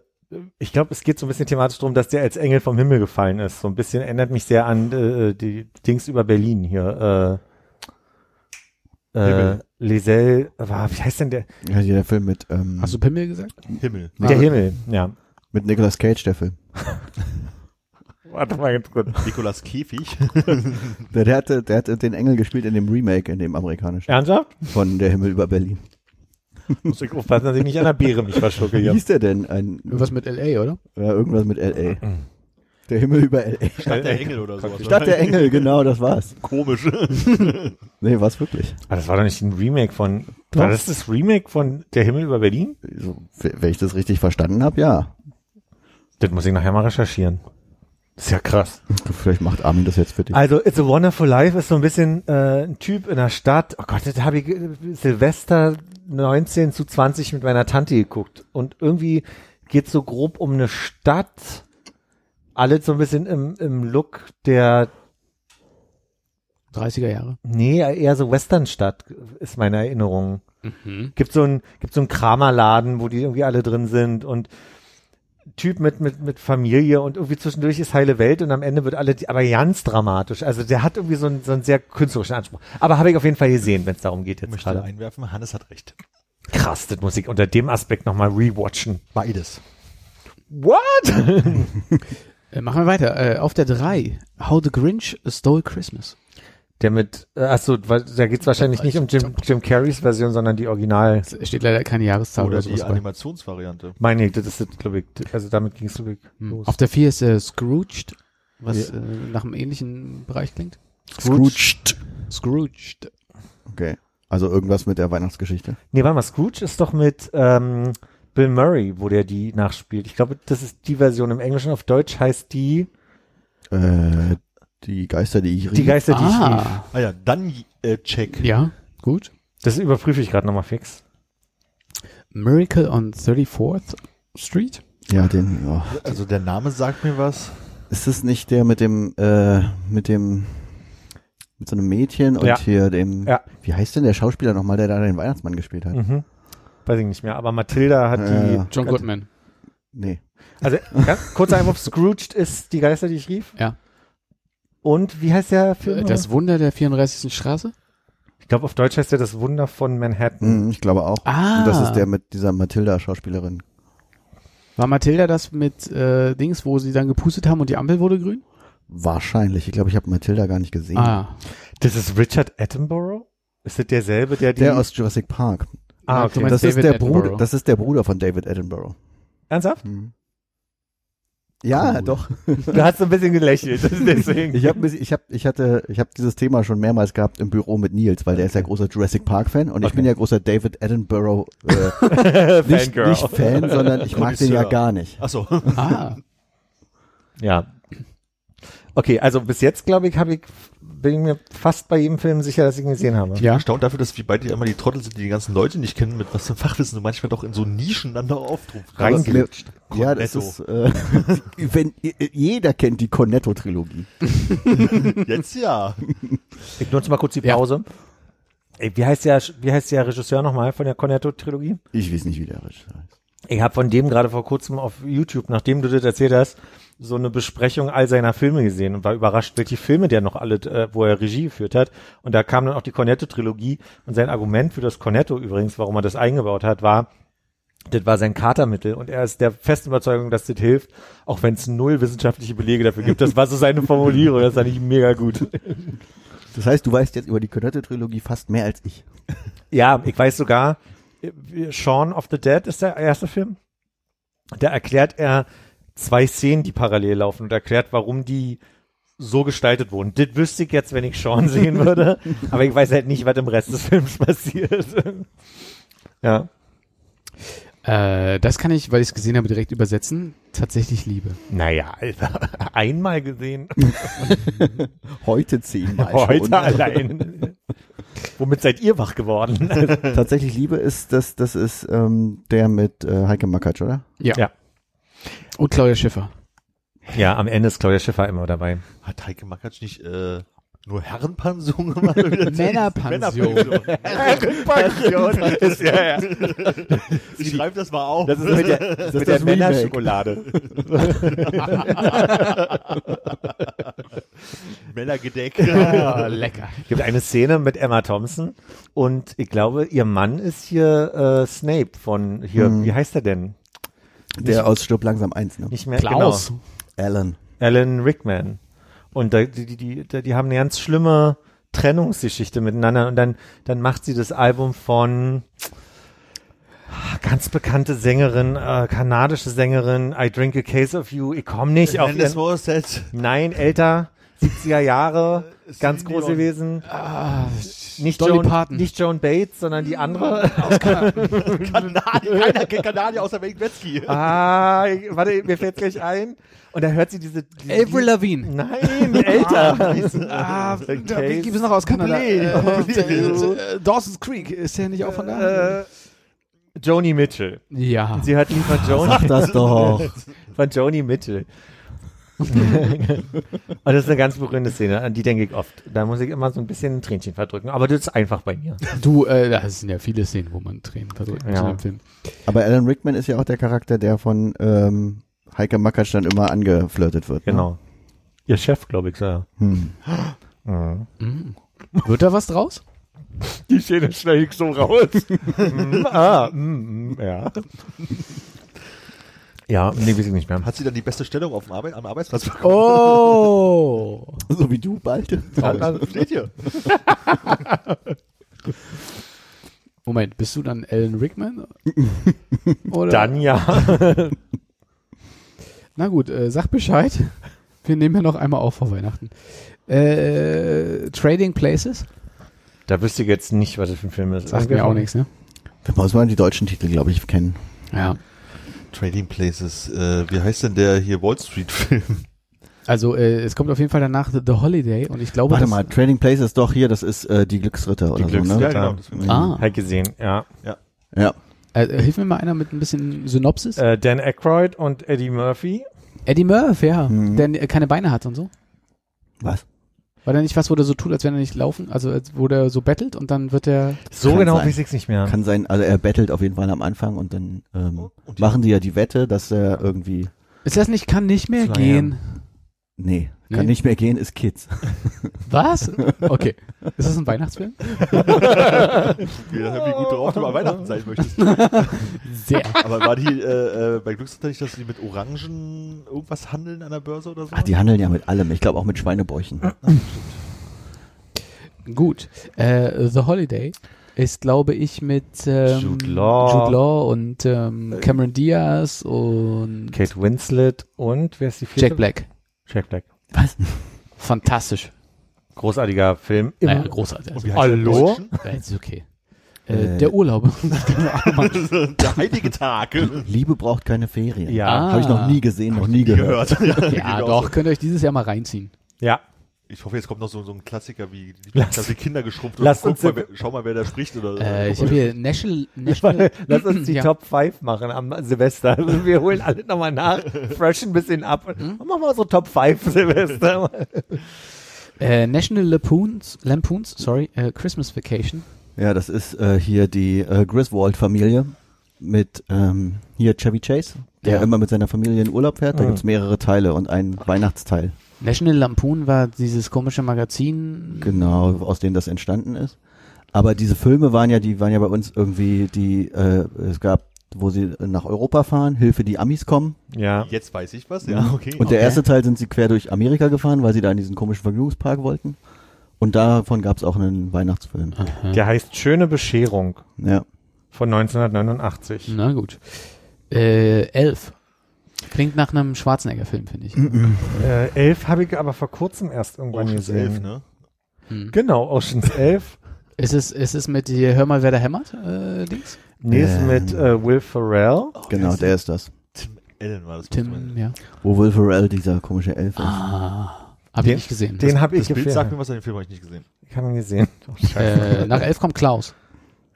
ich glaube, es geht so ein bisschen thematisch darum, dass der als Engel vom Himmel gefallen ist. So ein bisschen erinnert mich sehr an äh, die Dings über Berlin hier. Äh, äh, Himmel. Liselle, war, wie heißt denn der? Ja, der Film mit, ähm, Hast du Pimmel gesagt? Himmel. Der Himmel, ja. mit Nicolas Cage, der Film. (laughs) Warte mal ganz kurz. Nikolas Käfig. (laughs) Der, der, hatte, der hatte den Engel gespielt in dem Remake, in dem amerikanischen, Ernsthaft? von Der Himmel über Berlin. Muss ich aufpassen, dass ich nicht an der Beere mich verschlucke Wie hieß der denn? Ein, Irgendwas mit L.A., oder? ja, irgendwas mit L.A. Der Himmel über L.A. Stadt der Engel oder so. Stadt der Engel, genau, das war's. Komisch. (laughs) Nee, war's wirklich. Ah, das war doch nicht ein Remake von, Doch. war das das Remake von Der Himmel über Berlin? So, wenn ich das richtig verstanden habe, ja. Das muss ich nachher mal recherchieren. Das ist ja krass. (laughs) Vielleicht macht Armin das jetzt für dich. Also It's a Wonderful Life ist so ein bisschen äh, ein Typ in der Stadt. Oh Gott, das habe ich äh, Silvester 19 zu 20 mit meiner Tante geguckt. Und irgendwie geht so grob um eine Stadt. Alles so ein bisschen im, im Look der, 30er Jahre. nee, eher so Westernstadt ist meine Erinnerung. Mhm. Gibt so ein, gibt so einen Kramerladen, wo die irgendwie alle drin sind und Typ mit, mit, mit Familie und irgendwie zwischendurch ist heile Welt und am Ende wird alle, aber ganz dramatisch. Also der hat irgendwie so einen, so einen sehr künstlerischen Anspruch. Aber habe ich auf jeden Fall gesehen, wenn es darum geht Ich jetzt möchte gerade. einwerfen, Hannes hat recht. Krass, das muss ich unter dem Aspekt nochmal rewatchen. Beides. What? (laughs) Äh, machen wir weiter. Äh, auf der 3. How the Grinch Stole Christmas. Der mit, äh, achso, weil- da geht's wahrscheinlich nicht um Jim, Jim Carreys Version, sondern die Original. Es steht leider keine Jahreszahl oder, Oder sowas die. Animationsvariante. Meine ich, das ist, glaube ich, also damit ging's so Hm. los. Auf der 4 ist äh, Scrooged, was äh, nach einem ähnlichen Bereich klingt. Scrooged. Scrooged. Okay. Also irgendwas mit der Weihnachtsgeschichte. Nee, warte mal, Scrooge ist doch mit ähm, Bill Murray, wo der die nachspielt. Ich glaube, das ist die Version im Englischen. Auf Deutsch heißt die Äh, die Geister, die ich rief. Die Geister, die ich rief. Ah, Ah ja, dann äh, check. ja, gut. Das überprüfe ich gerade nochmal fix. Miracle on 34th Street. Ja, den, ja. Also der Name sagt mir was. Ist das nicht der mit dem, äh, mit dem, mit so einem Mädchen und Ja. hier dem, Ja. wie heißt denn der Schauspieler nochmal, der da den Weihnachtsmann gespielt hat? Mhm. Weiß ich nicht mehr. Aber Mathilda hat die. John Goodman. Nee. Also, ganz kurzer Einwurf. Scrooged ist die Geister, die ich rief. Ja. Und wie heißt der Film? Äh, Das Wunder der 34. Straße? ich glaube, auf Deutsch heißt der Das Wunder von Manhattan. Mhm, ich glaube auch. Ah. Und das ist der mit dieser Mathilda-Schauspielerin. War Mathilda das mit äh, Dings, wo sie dann gepustet haben und die Ampel wurde grün? Wahrscheinlich. Ich glaube, ich habe Mathilda gar nicht gesehen. Ah. Das ist Richard Attenborough? Ist das derselbe, der die. Der aus Jurassic Park. Ah, okay. Das ist, der. Bruder, das ist der Bruder von David Attenborough. Ernsthaft? Mhm. Ja, Cool. doch. (laughs) Du hast so ein bisschen gelächelt. (laughs) Deswegen. Ich habe ich hab, ich hatte ich habe dieses Thema schon mehrmals gehabt im Büro mit Nils, weil der ist ja großer Jurassic Park Fan und ich Okay. bin ja großer David Attenborough äh, (laughs) nicht, nicht Fan, sondern ich mag den ja gar nicht. Achso. Ah. Ja. Okay, also bis jetzt, glaube ich, habe ich bin ich mir fast bei jedem Film sicher, dass ich ihn gesehen habe. Ich bin Ja. erstaunt dafür, dass wir beide ja immer die Trottel sind, die die ganzen Leute nicht kennen, mit was für Fachwissen du manchmal doch in so Nischen dann noch mir- Reingelutscht. Ja, das ist, äh, (laughs) wenn, jeder kennt die Cornetto-Trilogie. (laughs) Jetzt ja. Ich nutze mal kurz die Ja. Pause. Ey, wie heißt der, wie heißt der Regisseur nochmal von der Cornetto-Trilogie? Ich weiß nicht, wie der Regisseur heißt. Ich habe von dem gerade vor kurzem auf YouTube, nachdem du das erzählt hast, so eine Besprechung all seiner Filme gesehen und war überrascht, welche Filme der noch alle, äh, wo er Regie geführt hat. Und da kam dann auch die Cornetto-Trilogie und sein Argument für das Cornetto übrigens, warum er das eingebaut hat, war, das war sein Katermittel und er ist der festen Überzeugung, dass das hilft, auch wenn es null wissenschaftliche Belege dafür gibt. Das war so seine Formulierung, das fand ich mega gut. Das heißt, du weißt jetzt über die Cornetto-Trilogie fast mehr als ich. Ja, ich weiß sogar, äh, Shaun of the Dead ist der erste Film. Da erklärt er zwei Szenen, die parallel laufen und erklärt, warum die so gestaltet wurden. Das wüsste ich jetzt, wenn ich Sean (laughs) sehen würde, aber ich weiß halt nicht, was im Rest des Films (laughs) passiert. ja. Äh, das kann ich, weil ich es gesehen habe, direkt übersetzen. Tatsächlich Liebe. Naja, Alter, (laughs) einmal gesehen, Heute zehnmal heute schon. allein. Womit seid ihr wach geworden? Tatsächlich Liebe ist, das, das ist ähm, der mit äh, Heike Makatsch, oder? Ja. Ja. Und Claudia Schiffer. ja, am Ende ist Claudia Schiffer immer dabei. Hat Heike Makatsch nicht äh, nur Herrenpension gemacht? (laughs) Männerpension. Pension ist ja, ja. Ich schreibe das mal auf. Das ist mit der, (laughs) das mit der. Männerschokolade. (laughs) Männergedeck. Oh, lecker. gibt eine Szene mit Emma Thompson und ich glaube, ihr Mann ist hier äh, Snape von hier, Hm. wie heißt er denn? Der aus Stirb langsam eins, ne? Nicht mehr Klaus. Genau, Alan. Alan Rickman. Und da, die, die, die, die haben eine ganz schlimme Trennungsgeschichte miteinander und dann, dann macht sie das Album von ah, ganz bekannte Sängerin, äh, kanadische Sängerin, I Drink a Case of You. Ich komme nicht auf Alanis ihren. Nein, älter, 70er Jahre, ganz Celine groß gewesen. Ah, Nicht Dolly Joan, Parton. nicht Joan Bates, sondern die andere. Kanadier, (laughs) keiner kennt Kanadier außer Wayne Gretzky. ah, ich, warte, mir fällt gleich ein. Und da hört sie diese. diese Avril Lavigne. Nein, (laughs) älter. Ah, The da gibt es noch aus Kanada. Bublé. Äh, äh, Dawson's Creek ist ja nicht auch von da. äh, Joni Mitchell. ja. Sie hört nie von Joni, Sag das doch. von Joni Mitchell. (laughs) Und das ist eine ganz berührende Szene, an die denke ich oft. Da muss ich immer so ein bisschen ein Tränchen verdrücken. Aber das ist einfach bei mir. Du, äh, das sind ja viele Szenen, wo man Tränen verdrückt Ja. in dem Film. Aber Alan Rickman ist ja auch der Charakter, der von ähm, Heike Makatsch dann immer angeflirtet wird. Ne? Genau. Ihr Chef, glaube ich, so. ja. Hm. Mhm. Mhm. Wird da was draus? Die Szene schneide ich so raus. mm, (laughs) ah, mm, mm, ja. Ja, nee, weiß ich nicht mehr. Hat sie dann die beste Stellung auf dem Arbeit, am Arbeitsplatz bekommen? Oh! (laughs) So wie du bald. Steht hier. (laughs) Moment, bist du dann Alan Rickman? Oder? Dann ja. (laughs) Na gut, äh, sag Bescheid. Wir nehmen ja noch einmal auf vor Weihnachten. Äh, Trading Places? Da wüsste ich jetzt nicht, was das für ein Film ist. Sagt mir auch nichts, ne? Da muss man die deutschen Titel, glaube ich, kennen. Ja. Trading Places. Äh, wie heißt denn der hier Wall Street Film? Also äh, es kommt auf jeden Fall danach The, The Holiday und ich glaube, Warte das, mal, Trading Places doch hier, das ist äh, die Glücksritter oder Glücks- so, ne? ja, genau. Das Ah, Halt gesehen, ja. Ja. äh, hilf mir mal einer mit ein bisschen Synopsis. Äh, Dan Aykroyd und Eddie Murphy. Eddie Murphy, ja, Mhm. der äh, keine Beine hat und so. Was? War der nicht was, wo der so tut, als wenn er nicht laufen, also als, wo der so bettelt und dann wird der So genau sein. weiß ich nicht mehr. Kann sein, also er bettelt auf jeden Fall am Anfang und dann ähm, Und die- machen die ja die Wette, dass er irgendwie, Ist das nicht, kann nicht mehr Flyer. gehen? Nee, Nee? kann nicht mehr gehen, ist Kids. (laughs) Was? Okay. Ist das ein Weihnachtsfilm? (laughs) Wie, wie gut drauf du bei Weihnachten sein möchtest. Sehr. Aber war die äh, äh, bei Glücksritter nicht, dass die mit Orangen irgendwas handeln an der Börse oder so? Ach, die handeln ja mit allem, ich glaube auch mit Schweinebäuchen. Gut. Äh, The Holiday ist, glaube ich, mit ähm, Jude Law. Jude Law und ähm, Cameron Diaz und Kate Winslet und wer ist die vierte? Jack Black. Jack Black. Was? Fantastisch. Großartiger Film. Immer. Naja, großartig. Also, Hallo? Ja, ist okay. Äh, Äh, der Urlaub. (laughs) (laughs) der heilige Tag. Liebe braucht keine Ferien. Ja. Ah. Habe ich noch nie gesehen, noch nie gehört. gehört. Ja, (laughs) ja, doch, könnt ihr euch dieses Jahr mal reinziehen. Ja. Ich hoffe, jetzt kommt noch so, so ein Klassiker wie Lass- dass die Kinder geschrumpft lass guck uns mal, jetzt- wer, schau mal, wer da spricht oder Äh, ich habe hier National, National Lass uns die (clears throat) ja. Top 5 machen am Silvester. Also wir holen alle nochmal nach, (laughs) freshen ein bisschen ab und Hm? machen wir so Top 5 Silvester. (laughs) Äh, National Lampoons, Lampoons, sorry, äh, Christmas Vacation. Ja, das ist äh, hier die äh, Griswold-Familie mit ähm, hier Chevy Chase, der Ja. immer mit seiner Familie in Urlaub fährt. Da Mhm. gibt's mehrere Teile und einen Weihnachtsteil. National Lampoon war dieses komische Magazin. Genau, aus dem das entstanden ist. Aber diese Filme waren ja, die waren ja bei uns irgendwie, die äh, es gab, wo sie nach Europa fahren, Hilfe, die Amis kommen. Ja. Jetzt weiß ich was, ja, okay. Und der Okay. erste Teil sind sie quer durch Amerika gefahren, weil sie da in diesen komischen Vergnügungspark wollten. Und davon gab's auch einen Weihnachtsfilm. Aha. Der heißt Schöne Bescherung Ja. von 1989. Na gut. Äh, Elf. Klingt nach einem Schwarzenegger-Film, finde ich. Äh, elf habe ich aber vor kurzem erst irgendwann Ocean's gesehen. 11, ne? Hm. Genau, Oceans 11. Ist es, ist es mit hier, hör mal, wer da hämmert, äh, Dings? Nee, ist Ähm. mit äh, Will Ferrell. Genau, der ist das. Tim Allen war das. Tim, ja. Wo Will Ferrell dieser komische Elf ist. Ah, hab Den- ich nicht gesehen. Den habe ich Das Bild sagt mir was, an den Film habe ich nicht gesehen. Ich habe ihn gesehen. Oh, äh, nach Elf kommt Klaus.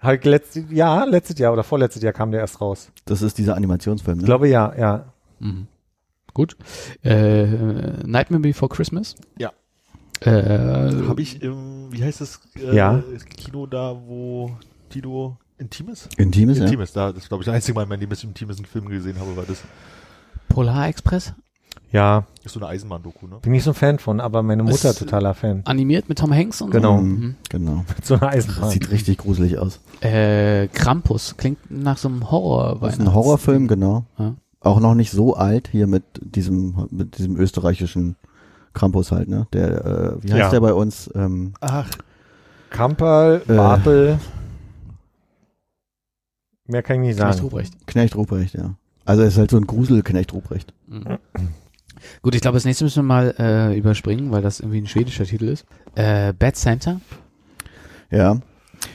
Ich letztes Jahr, letztes Jahr oder vorletztes Jahr kam der erst raus. Das ist dieser Animationsfilm, Ich ne? glaube ja, ja. Mhm. Gut. Äh, Nightmare Before Christmas. Ja. Äh, Habe ich im, wie heißt das äh, Ja. Kino da, wo Tito Intimes? Intimes, ja. Intimes, da, das glaube ich das einzige Mal in meinem Leben, dass ich Intimes einen Film gesehen habe, war das. Polar Express. Ja, Ist so eine Eisenbahn-Doku, ne? bin nicht so ein Fan von, aber meine Mutter Ist- totaler Fan. Animiert mit Tom Hanks und Genau. so. Mhm. Genau. (laughs) So eine Das Eisenbahn. sieht richtig gruselig aus. Äh, Krampus. Klingt nach so einem Horror. Das ist ein Horrorfilm, genau. Ja. Auch noch nicht so alt, hier mit diesem, mit diesem österreichischen Krampus halt, ne? Der, äh, wie heißt Ja. der bei uns? Ähm, Ach, Kamperl, Äh. Bartel. Mehr kann ich nicht Knecht sagen. Ruprecht. Knecht Ruprecht, ja. Also er ist halt so ein Grusel-Knecht Ruprecht. Mhm. Gut, ich glaube, das nächste müssen wir mal äh, überspringen, weil das irgendwie ein schwedischer Titel ist. Äh, Bad Santa. Ja.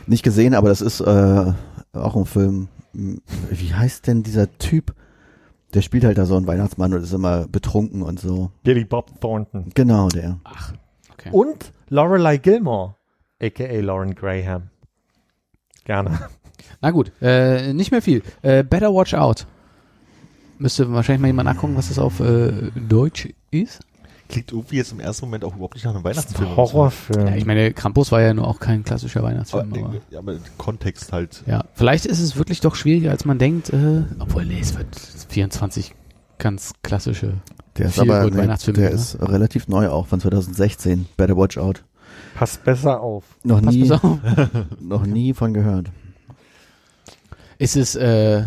Nicht gesehen, aber das ist äh, auch ein Film. Wie heißt denn dieser Typ? Der spielt halt da so einen Weihnachtsmann und ist immer betrunken und so. Billy Bob Thornton. Genau, der. Ach, okay. Und Lorelei Gilmore, a.k.a. Lauren Graham. Gerne. Na gut, äh, nicht mehr viel. Äh, Better Watch Out. Müsste wahrscheinlich mal jemand nachgucken, was das auf äh, Deutsch ist. Klingt irgendwie jetzt im ersten Moment auch überhaupt nicht nach einem Weihnachtsfilm. Horrorfilm. Ja, ich meine, Krampus war ja nur auch kein klassischer Weihnachtsfilm. Aber, Aber, ja, aber Kontext halt. ja, vielleicht ist es wirklich doch schwieriger, als man denkt. Äh, obwohl, nee, es wird 24 ganz klassische. Der ist aber, nee, Weihnachtsfilm, der ne? ist relativ neu auch, von 2016. Better Watch Out. Passt besser auf. Noch Pass nie, auf. (laughs) noch nie von gehört. Ist es, äh,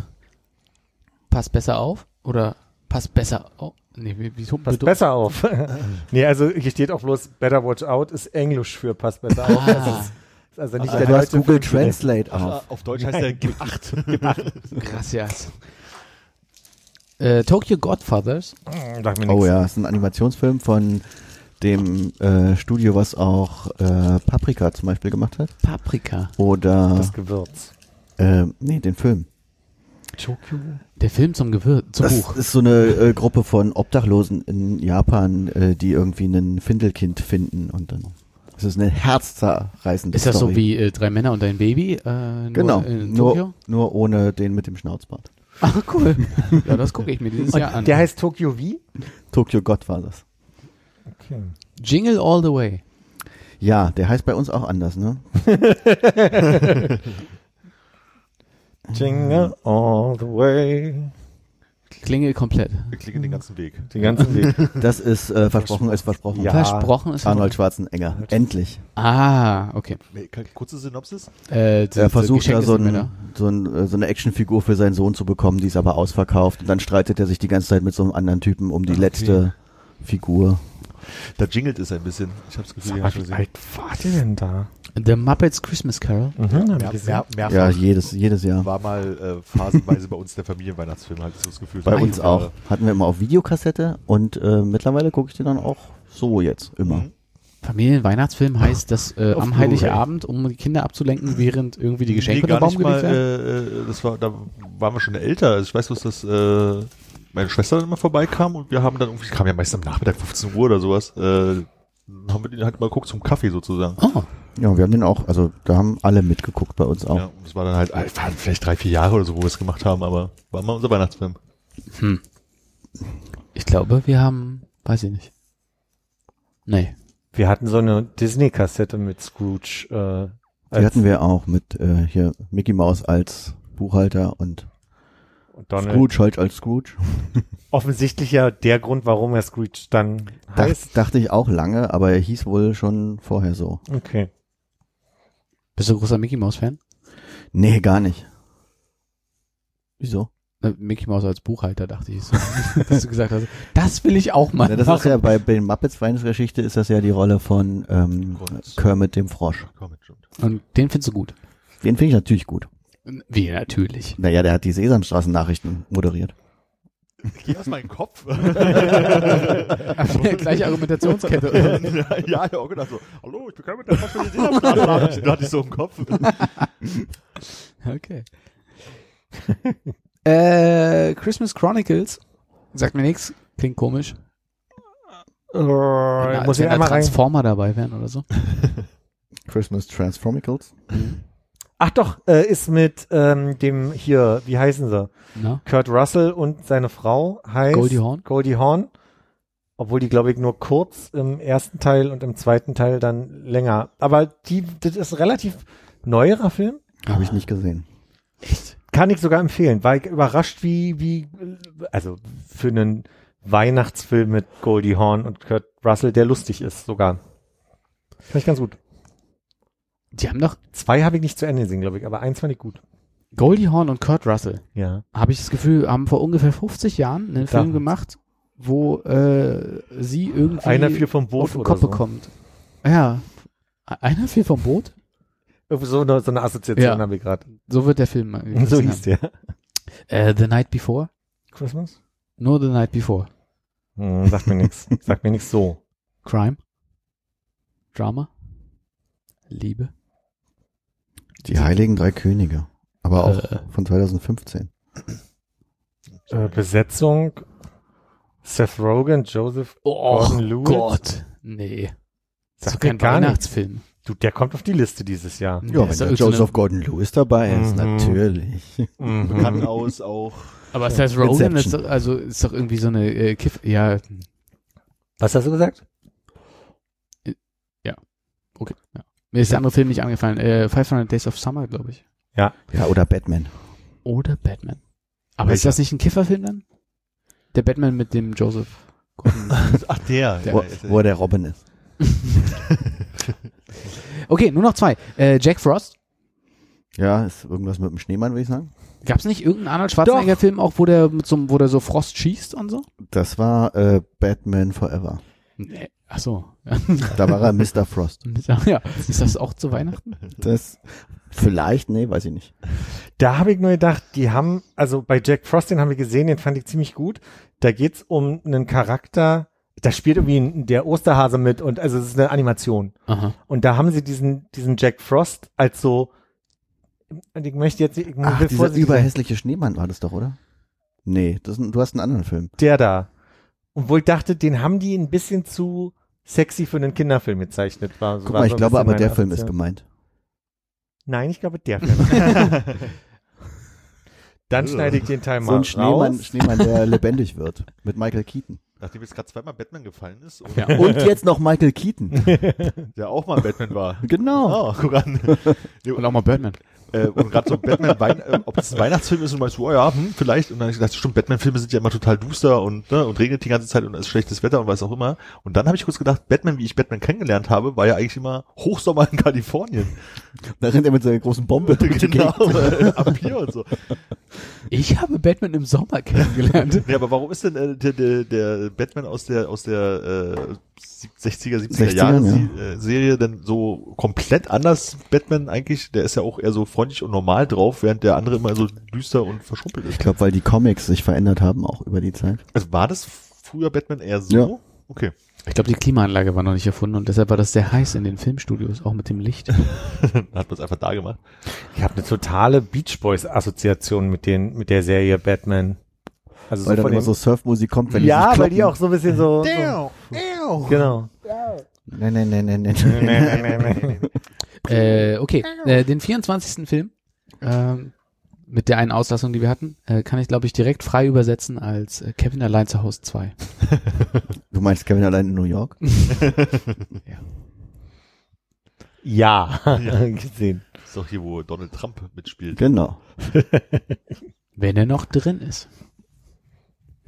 pass besser auf? Oder pass besser auf? Nee, wie, wie Passt besser auf. (laughs) nee, also hier steht auch bloß Better Watch Out ist Englisch für Passt besser auf. Ah. Das ist, also nicht Ah, der Du hast Google. Translate auf. auf Deutsch heißt der Gib 8. (laughs) Gracias. Äh, Tokyo Godfathers. Hm, Sag mir Oh ja, ist ein Animationsfilm von dem äh, Studio, was auch äh, Paprika zum Beispiel gemacht hat. Paprika. Oder, Das Gewürz. äh, nee, den Film. Tokyo. Der Film zum Gewürz, zum Das Buch. ist so eine äh, Gruppe von Obdachlosen in Japan, äh, die irgendwie einen Findelkind finden und dann. Es ist eine herzzerreißende Ist das Story. so wie äh, Drei Männer und ein Baby? Äh, nur Genau, In nur, Tokio? nur ohne den mit dem Schnauzbart. Ah, cool. (laughs) ja, das gucke ich mir dieses Jahr an. Der heißt Tokyo wie? Tokyo God war das. Okay. Jingle All the Way. Ja, der heißt bei uns auch anders, ne? (laughs) Jingle all the way. Klingel komplett. Wir klicken den ganzen Weg. Den ganzen Weg. (laughs) Das ist äh, versprochen ist versprochen. Ja. Versprochen ist Arnold Schwarzenegger. Endlich. Ah, okay. Kurze Synopsis. Äh, die- Er versucht da Geschenke so, ein, so, ein, äh, so eine Actionfigur für seinen Sohn zu bekommen, die ist aber ausverkauft. Und dann streitet er sich die ganze Zeit mit so einem anderen Typen um die Okay. letzte Figur. Da jingelt es ein bisschen. Ich habe das Gefühl, Sag mal, wie alt war der denn da? The Muppets Christmas Carol. Mhm, ich Mehr, mehr, mehrfach. Ja, jedes, jedes Jahr. War mal äh, phasenweise bei uns der Familienweihnachtsfilm, halt so das Gefühl. Bei uns die auch. Jahre. Hatten wir immer auf Videokassette und äh, mittlerweile gucke ich den dann auch so jetzt immer. Mhm. Familienweihnachtsfilm heißt, dass äh, am. Heiligabend, um die Kinder abzulenken, während irgendwie die Geschenke nee, unter gar den nicht Baum mal, gelegt werden. äh, äh, das war, da waren wir schon älter. Also ich weiß bloß, dass äh, meine Schwester dann immer vorbeikam und wir haben dann irgendwie, kam ja meist am Nachmittag 15 Uhr oder sowas, äh, haben wir den halt mal geguckt zum Kaffee sozusagen. Oh, Ja, wir haben den auch, also da haben alle mitgeguckt bei uns auch. Ja, das war dann halt, äh, waren vielleicht drei, vier Jahre oder so, wo wir es gemacht haben, aber war mal unser Weihnachtsfilm. hm. Ich glaube, wir haben, weiß ich nicht. Nee. Wir hatten so eine Disney-Kassette mit Scrooge. Äh, Die als- hatten wir auch mit äh, hier Mickey Mouse als Buchhalter und und Donald. Scrooge halt als Scrooge. (laughs) Offensichtlich ja der Grund, warum er Scrooge dann heißt. Dacht, dachte ich auch lange, aber er hieß wohl schon vorher so. Okay. Bist du großer Mickey Mouse Fan? Nee, gar nicht. Wieso? Mickey Mouse als Buchhalter, dachte ich. So, (laughs) dass du gesagt hast, das will ich auch mal Ja, das machen. ist ja bei, bei den Muppets Weihnachtsgeschichte ist das ja die Rolle von ähm. Kermit dem Frosch. Und den findest du gut. Den finde ich natürlich gut. Wie, natürlich. Naja, der hat die Sesamstraßen-Nachrichten moderiert. Geh aus meinem Kopf. (laughs) Gleiche Argumentationskette. (laughs) ja, ja, ich hab auch gedacht so, hallo, ich bin kein mit der Kopf von den Sesamstraßen. Du hattest ich so im Kopf. (laughs) Okay. äh, Christmas Chronicles. Sagt mir nichts. Klingt komisch. Äh, Na, muss ich da einmal rein. Transformer dabei wären oder so. Christmas Transformicals. Ach doch, äh, ist mit ähm, dem hier, wie heißen sie? Na? Kurt Russell und seine Frau heißt Goldie Hawn? Goldie Hawn. Obwohl die, glaube ich, nur kurz im ersten Teil und im zweiten Teil dann länger. Aber die, das ist relativ neuerer Film. Habe ich nicht gesehen. Echt? Kann ich sogar empfehlen. War ich überrascht, wie, wie, also für einen Weihnachtsfilm mit Goldie Hawn und Kurt Russell, der lustig ist sogar. Fand ich ganz gut. Die haben doch Zwei habe ich nicht zu Ende gesehen, glaube ich, aber eins fand ich gut. Goldie Hawn und Kurt Russell, Ja. habe ich das Gefühl, haben vor ungefähr 50 Jahren einen Film gemacht, wo äh, sie irgendwie Einer fiel vom Boot auf den Kopf so. bekommt. Ja. Einer fiel vom Boot? So eine, so eine Assoziation Ja. habe ich gerade. So wird der Film. mal (laughs) So hieß der. haben. Äh, The Night Before? Christmas? Nur The Night Before. Hm, sagt mir nichts. (laughs) Sagt mir nichts so. Crime? Drama? Liebe? Die Heiligen Drei Könige. Aber auch Äh. von 2015. Äh, Besetzung Seth Rogen, Joseph Oh Gordon Lewis. Gott. Nee. Das ist kein Weihnachtsfilm. Du, der kommt auf die Liste dieses Jahr. Ja, wenn der Joseph Gordon-Lewis dabei ist, Mhm. natürlich. Bekannt aus auch. aber Seth Rogen ist doch, also ist doch irgendwie so eine äh, Kiff. Ja, Was hast du gesagt? okay. Ja. Mir ist der andere Film nicht angefallen. Äh, 500 Days of Summer, glaube ich. Ja, oder Batman. Oder Batman. Aber ist Welcher? das nicht ein Kifferfilm dann? Der Batman mit dem Joseph Gordon. (laughs) Ach, der. Der- Wo, wo er der Robin ist. (laughs) okay, nur noch zwei. Äh, Jack Frost. Ja, ist irgendwas mit dem Schneemann, würde ich sagen. Gab es nicht irgendeinen Arnold Schwarzenegger-Film auch, wo der mit so einem, wo der so Frost schießt und so? Das war äh, Batman Forever. Nee. Ach so. Da war er Mr. Frost. (laughs) ja, ist das auch zu Weihnachten? Das vielleicht, nee, weiß ich nicht. Da habe ich nur gedacht, die haben, also bei Jack Frost, den haben wir gesehen, den fand ich ziemlich gut. Da geht's um einen Charakter, da spielt irgendwie der Osterhase mit und also es ist eine Animation. Aha. Und da haben sie diesen, diesen Jack Frost als so, und ich möchte jetzt, ich Ach, will dieser überhässliche Schneemann war das doch, oder? Nee, das, du hast einen anderen Film. der da. Und wo ich dachte, den haben die ein bisschen zu sexy für einen Kinderfilm gezeichnet. War, Guck war mal, so ich ein glaube aber der Film ist gemeint. Nein, ich glaube der Film. (laughs) Dann schneide ich den Teil mal So ein Schneemann, raus. Schneemann, der (laughs) lebendig wird. Mit Michael Keaton. Nachdem jetzt gerade zweimal Batman gefallen ist und Ja. (laughs) Und jetzt noch Michael Keaton. der auch mal Batman war. Genau. Oh, guck an. Und auch mal Birdman. Äh, und gerade so Batman, Wein, äh, ob es ein Weihnachtsfilm ist und meinst du, oh ja, hm, vielleicht. Und dann hab ich gedacht, stimmt, Batman-Filme sind ja immer total duster und, ne, und regnet die ganze Zeit und es ist schlechtes Wetter und was auch immer. Und dann habe ich kurz gedacht, Batman, wie ich Batman kennengelernt habe, war ja eigentlich immer Hochsommer in Kalifornien. Da rennt er mit seiner großen Bombe (laughs) durch genau, äh, am und so. Ich habe Batman im Sommer kennengelernt. (laughs) Nee, aber warum ist denn äh, der, der, der Batman aus der aus der äh, 60er, 70er 60ern, Jahre ja. Äh, Serie denn so komplett anders Batman eigentlich? Der ist ja auch eher so freundlich und normal drauf, während der andere immer so düster und verschrumpelt Ich ist. glaube, weil die Comics sich verändert haben, auch über die Zeit. Also war das früher Batman eher so? Ja. Okay. Ich glaube, die Klimaanlage war noch nicht erfunden und deshalb war das sehr heiß in den Filmstudios, auch mit dem Licht. (laughs) Hat man es einfach da gemacht. Ich habe eine totale Beach Boys Assoziation mit den mit der Serie Batman. Also Weil dann von immer so Surfmusik kommt, wenn die ja, sich weil die auch so ein bisschen so, so genau. Nein, nein, nein, nein, nein. Nee, nee, nee. (laughs) Äh, okay, äh, den 24. Film, ähm, mit der einen Auslassung, die wir hatten, äh, kann ich, glaube ich, direkt frei übersetzen als äh, Kevin allein zu Hause 2. (laughs) Du meinst Kevin allein in New York? (laughs) Ja, gesehen. Das ist doch hier, wo Donald Trump mitspielt. Genau. Wenn er noch drin ist.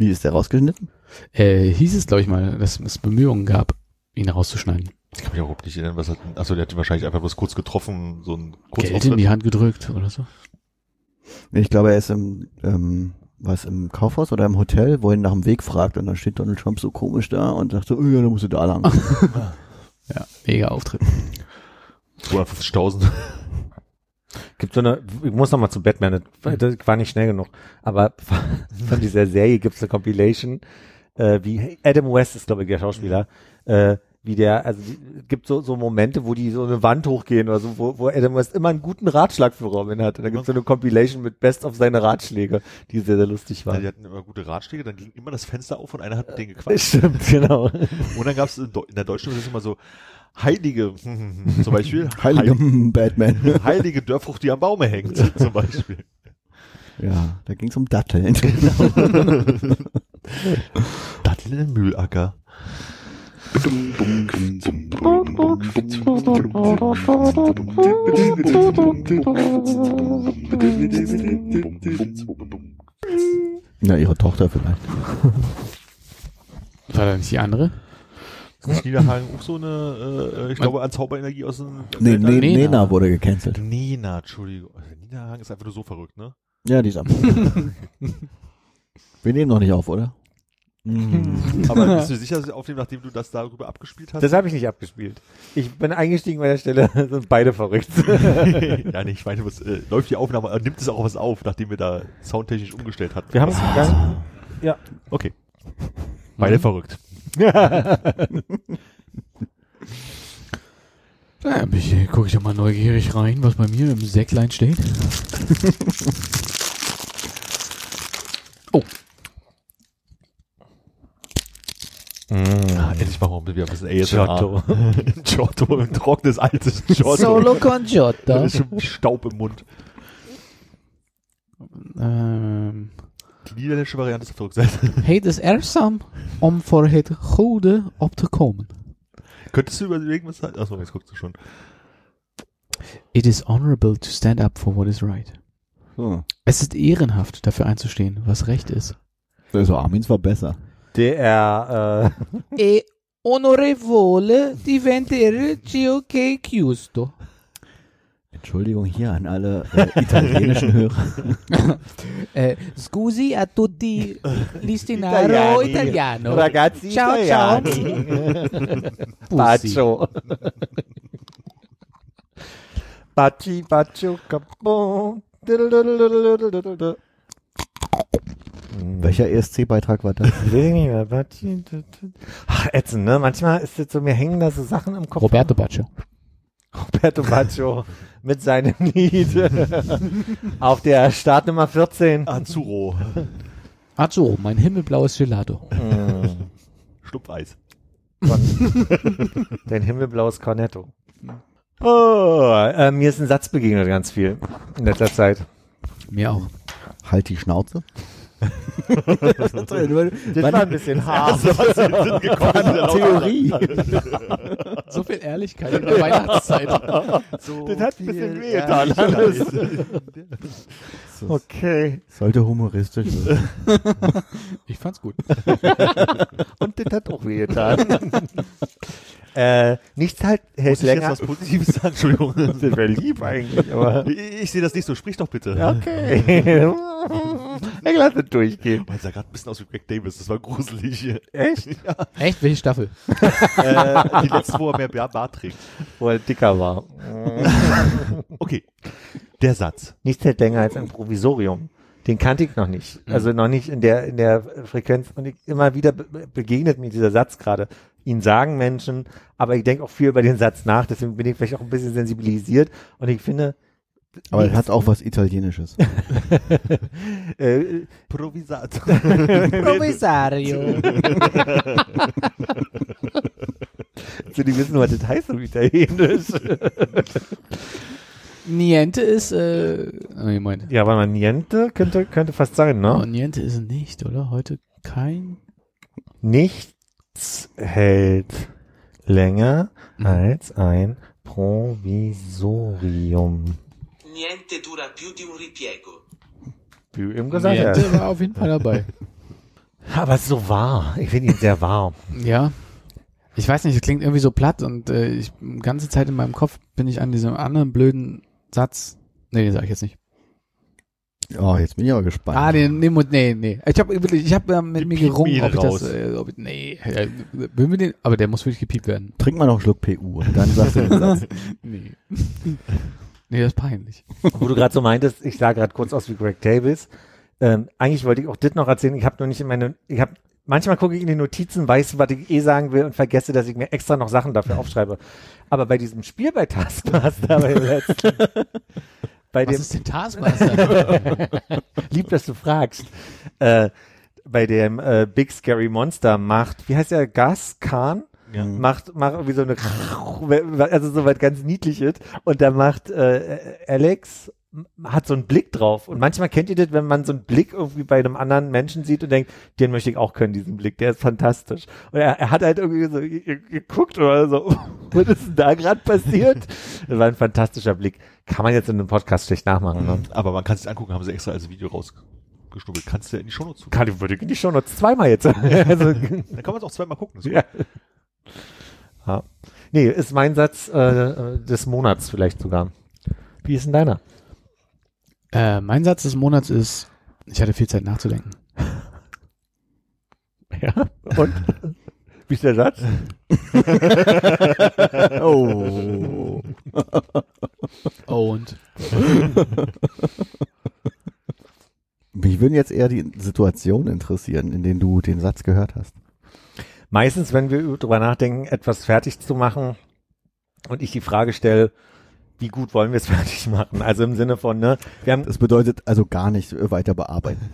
Wie ist der rausgeschnitten? Äh, hieß es, glaube ich mal, dass es Bemühungen gab, ihn rauszuschneiden. Ich kann mich auch überhaupt nicht erinnern, was hat, achso, der hat ihn wahrscheinlich einfach bloß kurz getroffen, so ein Geld in die Hand gedrückt oder so. Ich glaube, er ist im, ähm, was, im Kaufhaus oder im Hotel, wo er ihn nach dem Weg fragt und dann steht Donald Trump so komisch da und sagt so, oh ja, da musst du da lang. (laughs) Ja, mega Auftritt. 250.000. Gibt so eine, ich muss noch mal zu Batman, das, war nicht schnell genug, aber (laughs) von dieser Serie gibt es eine Compilation, äh, wie Adam West ist, glaube ich, der Schauspieler, äh, wie der, also gibt so, so Momente, wo die so eine Wand hochgehen oder so, wo, wo Adam West immer einen guten Ratschlag für Robin hat. Und da gibt es so eine Compilation mit Best of seine Ratschläge, die sehr, sehr lustig Ja, waren. die hatten immer gute Ratschläge, dann ging immer das Fenster auf und einer hat denen gequatscht. (laughs) Stimmt, genau. Und dann gab es in, in der deutschen immer so heilige, (laughs) zum Beispiel, Heiliger Batman. Heil- (laughs) heilige Dörrfrucht, die am Baume hängt, zum Beispiel. Ja, da ging es um Datteln. (laughs) Datteln im Mühlacker. ja, ihre Tochter vielleicht. War da nicht die andere? Ist nicht Niederhagen auch so eine, äh, ich glaube, an Zauberenergie aus dem Nee, nee, Nena. Nena wurde gecancelt. Nena, Entschuldigung. Also Niederhagen ist einfach nur so verrückt, ne? Ja, die ist ab. (laughs) Wir nehmen noch nicht auf, oder? Mhm. (laughs) Aber bist du sicher, dass wir aufnehmen, nachdem du das darüber abgespielt hast? Das habe ich nicht abgespielt. Ich bin eingestiegen bei der Stelle, (laughs) sind beide verrückt. ja, nee, ich meine, was, äh, läuft die Aufnahme, äh, nimmt es auch was auf, nachdem wir da soundtechnisch umgestellt hatten? Wir haben es gegangen. Ja. Okay. Beide verrückt. (laughs) Ja, ich, gucke ich doch mal neugierig rein, was bei mir im Säcklein steht. oh, Ah, endlich machen wir wieder ein bisschen ASMR. Giotto. (laughs) Giotto, ein trockenes, altes Giotto. Solo con Giotto. (laughs) Da ist schon Staub im Mund. Ähm, Die niederländische Variante ist auf der Rückseite. (laughs) het is ergzaam om voor het goede op te komen. Könntest du überlegen, was halt, achso, jetzt guckst du schon. It is honorable to stand up for what is right. So. Es ist ehrenhaft, dafür einzustehen, was recht ist. Also Armins war besser. Der, äh, E onorevole diventare GOK giusto. Entschuldigung hier an alle äh, italienischen (laughs) Hörer. Eh, (laughs) scusi a tutti l'istinaro italiano. Ragazzi Ciao, Italiani. (laughs) Pussy. Bacio. Baci, Bacio, Capo. Welcher ESC-Beitrag war das? Ach, ätzend, ne? Manchmal ist es so, mir hängen da so Sachen im Kopf. Roberto Baccio. Roberto Baccio mit seinem (laughs) Lied auf der Startnummer 14. Azuro. Azzurro, mein himmelblaues Gelato. Mm, Schlupfeis. von (laughs) dein himmelblaues Cornetto. Oh, äh, mir ist ein Satz begegnet ganz viel in letzter Zeit. Mir auch. Halt die Schnauze. Das war ein bisschen hart. Theorie. So viel Ehrlichkeit in der Weihnachtszeit. Das hat ein bisschen wehgetan. Okay. Sollte humoristisch sein. Ich fand's gut. (laughs) Und das hat auch wehgetan. (laughs) äh, nichts halt hält Muss ich jetzt länger. was (laughs) Positives sagen? Entschuldigung. Das wäre lieb eigentlich, aber. Ich, ich sehe das nicht so, sprich doch bitte. Okay. (laughs) (laughs) ich lasse durchgehen. Es sah gerade ein bisschen aus wie Greg Davis, das war gruselig. Echt? Echt? Welche Staffel? äh, die letzte, wo er mehr Bart trägt. Wo er dicker war. Okay, der Satz. Nichts hält länger als ein Provisorium. Den kannte ich noch nicht. Also noch nicht in der, in der Frequenz. Und ich, immer wieder be begegnet mir dieser Satz gerade. Ihn sagen Menschen, aber ich denke auch viel über den Satz nach, deswegen bin ich vielleicht auch ein bisschen sensibilisiert. Und ich finde, Aber er hat auch was Italienisches. (laughs) äh, Provisator. Provisario. (laughs) So, die wissen, was das heißt auf Italienisch. (laughs) Niente ist, äh, oh, ich meine, ja, aber man Niente könnte, könnte fast sein, oh, ne? Niente ist es nicht, oder? Heute kein. Nichts hält länger Mhm. als ein Provisorium. Niente dura più di un ripiego. Wie eben gesagt. Niente war auf jeden Fall dabei. (laughs) Aber es ist so wahr. Ich finde ihn sehr wahr. Ja. Ich weiß nicht, es klingt irgendwie so platt und äh, ich die ganze Zeit in meinem Kopf bin ich an diesem anderen blöden Satz. Nee, den sag ich jetzt nicht. Oh, jetzt bin ich aber gespannt. Ah, den, nee, mu- nee, nee. Ich habe wirklich, ich habe äh, mit mir gerungen, ob ich raus. das, äh, ob ich, nee, äh, will wir den, aber der muss wirklich gepiept werden. Trink mal noch einen Schluck PU und dann sagst du den Satz. (laughs) Nee. nee, das ist peinlich. Wo du gerade so meintest, ich sah gerade kurz aus wie Greg Davis. Ähm, eigentlich wollte ich auch das noch erzählen. Ich habe nur nicht in meine, ich habe manchmal gucke ich in die Notizen, weiß, was ich eh sagen will und vergesse, dass ich mir extra noch Sachen dafür aufschreibe. Aber bei diesem Spiel bei Taskmaster, bei dem letzten, (laughs) bei Was dem, ist denn Taskmaster? (laughs) lieb, dass du fragst, äh, bei dem äh, Big Scary Monster macht, wie heißt der, Gas Khan? Ja. macht, macht irgendwie so eine, also so was ganz Niedliches. Und da macht äh, Alex hat so einen Blick drauf. Und manchmal kennt ihr das, wenn man so einen Blick irgendwie bei einem anderen Menschen sieht und denkt, den möchte ich auch können, diesen Blick, der ist fantastisch. Und er, er hat halt irgendwie so ge- geguckt oder so, (laughs) was ist denn da gerade passiert? Das war ein fantastischer Blick. Kann man jetzt in einem Podcast schlecht nachmachen, ne? Aber man kann es sich angucken, haben sie extra als Video rausgeschnubbelt. Kannst du ja in die Shownotes tun. Kann ich, würde in die Show noch zweimal jetzt. (laughs) (laughs) also, Dann kann man es auch zweimal gucken. Ja. ja. Nee, ist mein Satz äh, äh, des Monats vielleicht sogar. Wie ist denn deiner? äh, mein Satz des Monats ist, ich hatte viel Zeit nachzudenken. (laughs) Ja. Und? Wie ist der Satz? Oh. (laughs) Und Mich würden jetzt eher die Situationen interessieren, in denen du den Satz gehört hast. Meistens, wenn wir drüber nachdenken, etwas fertig zu machen und ich die Frage stelle, wie gut wollen wir es (laughs) fertig machen? Also im Sinne von, ne, wir haben Das bedeutet also gar nicht äh, weiter bearbeiten.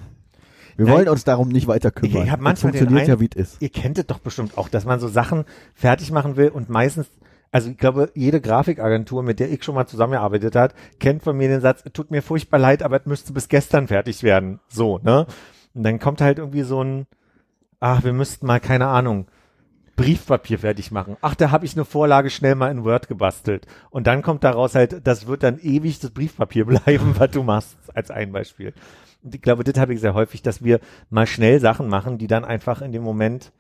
Wir Nein. wollen uns darum nicht weiter kümmern. Ich hab Das manchmal den funktioniert ja, Eindruck- wie es ist. ihr kennt es doch bestimmt auch, dass man so Sachen fertig machen will und meistens, also ich glaube, jede Grafikagentur, mit der ich schon mal zusammengearbeitet hat, kennt von mir den Satz, tut mir furchtbar leid, aber es müsste bis gestern fertig werden. So, ne? Und dann kommt halt irgendwie so ein, ach, wir müssten mal, keine Ahnung, Briefpapier fertig machen. Ach, da habe ich eine Vorlage schnell mal in Word gebastelt. Und dann kommt daraus halt, das wird dann ewig das Briefpapier (laughs) bleiben, was du machst, als ein Beispiel. Und ich glaube, das habe ich sehr häufig, dass wir mal schnell Sachen machen, die dann einfach in dem Moment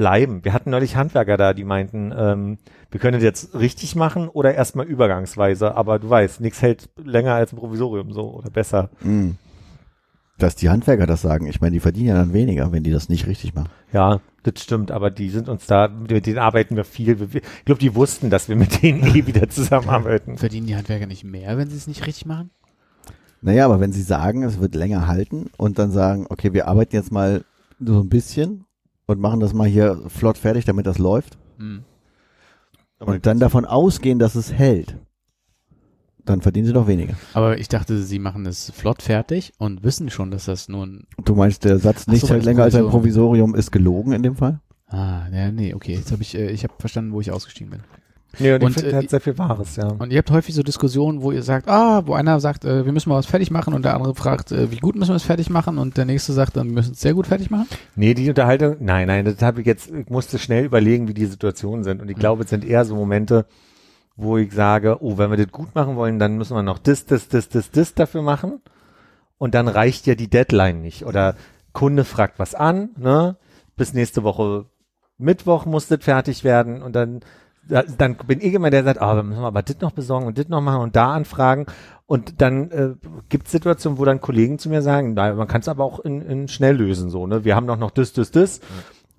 bleiben. Wir hatten neulich Handwerker da, die meinten, ähm, wir können das jetzt richtig machen oder erstmal übergangsweise, aber du weißt, nichts hält länger als ein Provisorium so oder besser. Mm. Dass die Handwerker das sagen. Ich meine, die verdienen ja dann weniger, wenn die das nicht richtig machen. Ja, das stimmt, aber die sind uns da, mit denen arbeiten wir viel. Ich glaube, die wussten, dass wir mit denen eh wieder zusammenarbeiten. verdienen die Handwerker nicht mehr, wenn sie es nicht richtig machen? Naja, aber wenn sie sagen, es wird länger halten und dann sagen, okay, wir arbeiten jetzt mal so ein bisschen und machen das mal hier flott fertig, damit das läuft Hm. Aber und dann davon ausgehen, dass es hält, dann verdienen sie doch weniger. Aber ich dachte, sie machen es flott fertig und wissen schon, dass das nur ein, Du meinst, der Satz nicht so, hält länger als ein Provisorium. Provisorium ist gelogen in dem Fall? ah, ja, nee, okay, jetzt habe ich, äh, ich habe verstanden, wo ich ausgestiegen bin. Nee, und, Und, ich finde, äh, hat sehr viel Wahres, ja. Und ihr habt häufig so Diskussionen, wo ihr sagt, ah, wo einer sagt, äh, wir müssen mal was fertig machen und der andere fragt, äh, wie gut müssen wir es fertig machen und der nächste sagt, dann wir müssen es sehr gut fertig machen. Nee, die Unterhaltung, nein, nein, das habe ich jetzt, ich musste schnell überlegen, wie die Situationen sind. Und ich glaube, es sind eher so Momente, wo ich sage, oh, wenn wir das gut machen wollen, dann müssen wir noch das, das, das, das, das dafür machen. Und dann reicht ja die Deadline nicht. Oder Kunde fragt was an, ne? Bis nächste Woche Mittwoch muss das fertig werden. Und dann, da- dann bin ich immer der, der sagt, ah, wir müssen aber das noch besorgen und das noch machen und da anfragen. Und dann äh, gibt es Situationen, wo dann Kollegen zu mir sagen, na, man kann es aber auch in, in schnell lösen, so, ne? Wir haben doch noch das, das, das.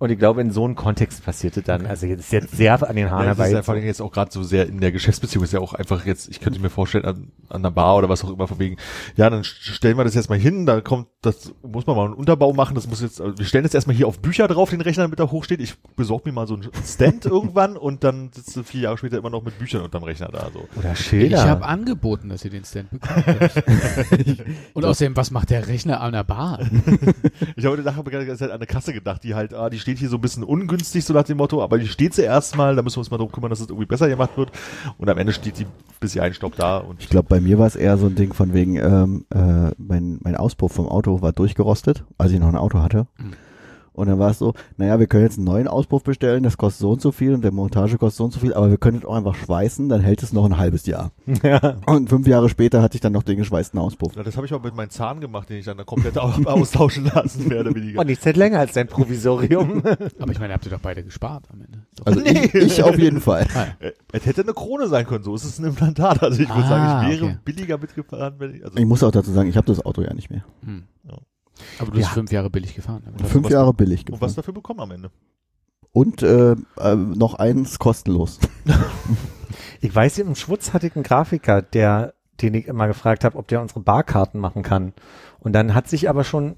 Und ich glaube, in so einem Kontext passierte dann, also jetzt ist jetzt sehr an den Haaren Ja, das ist herbei. vor allem jetzt auch gerade so sehr in der Geschäftsbeziehung ist ja auch einfach jetzt, ich könnte mir vorstellen, an, an der Bar oder was auch immer, von wegen, ja, dann st- stellen wir das jetzt mal hin, da kommt, das muss man mal einen Unterbau machen, das muss jetzt, also wir stellen das erstmal hier auf Bücher drauf, den Rechner, damit er hochsteht, ich besorge mir mal so einen Stand (laughs) irgendwann und dann sitzt du vier Jahre später immer noch mit Büchern unterm Rechner da, so. Oder Schilder. Ich habe angeboten, dass ihr den Stand bekommt. (laughs) und außerdem, was macht der Rechner an der Bar? (laughs) Ich habe nachher die ganze Zeit an eine Kasse gedacht, die halt, ah, die steht steht hier so ein bisschen ungünstig, so nach dem Motto, aber die steht sie erstmal, da müssen wir uns mal darum kümmern, dass es irgendwie besser gemacht wird. Und am Ende steht die bis sie einstaubt da und Ich glaube, bei mir war es eher so ein Ding von wegen, ähm, äh, mein, mein Auspuff vom Auto war durchgerostet, als ich noch ein Auto hatte. Mhm. Und dann war es so, naja, wir können jetzt einen neuen Auspuff bestellen, das kostet so und so viel und der Montage kostet so und so viel, aber wir können es auch einfach schweißen, dann hält es noch ein halbes Jahr. (laughs) Ja. Und fünf Jahre später hatte ich dann noch den geschweißten Auspuff. Ja, das habe ich auch mit meinem Zahn gemacht, den ich dann da komplett au- (laughs) austauschen lassen, weniger. Und nichts hält länger als dein Provisorium. (laughs) Aber ich meine, habt ihr doch beide gespart am Ende. So. Also ich, ich auf jeden Fall. Äh, Es hätte eine Krone sein können, so ist es ein Implantat. Also ich würde Ah, sagen, ich wäre okay. billiger mitgefahren, wenn ich, also Ich muss auch dazu sagen, ich habe das Auto ja nicht mehr. Hm. Ja. Aber du bist Ja. fünf Jahre billig gefahren. Fünf was- Jahre billig und was gefahren. dafür bekommen am Ende. Und äh, äh, noch eins kostenlos. (laughs) Ich weiß, im Schwutz hatte ich einen Grafiker, der, den ich immer gefragt habe, ob der unsere Barkarten machen kann. Und dann hat sich aber schon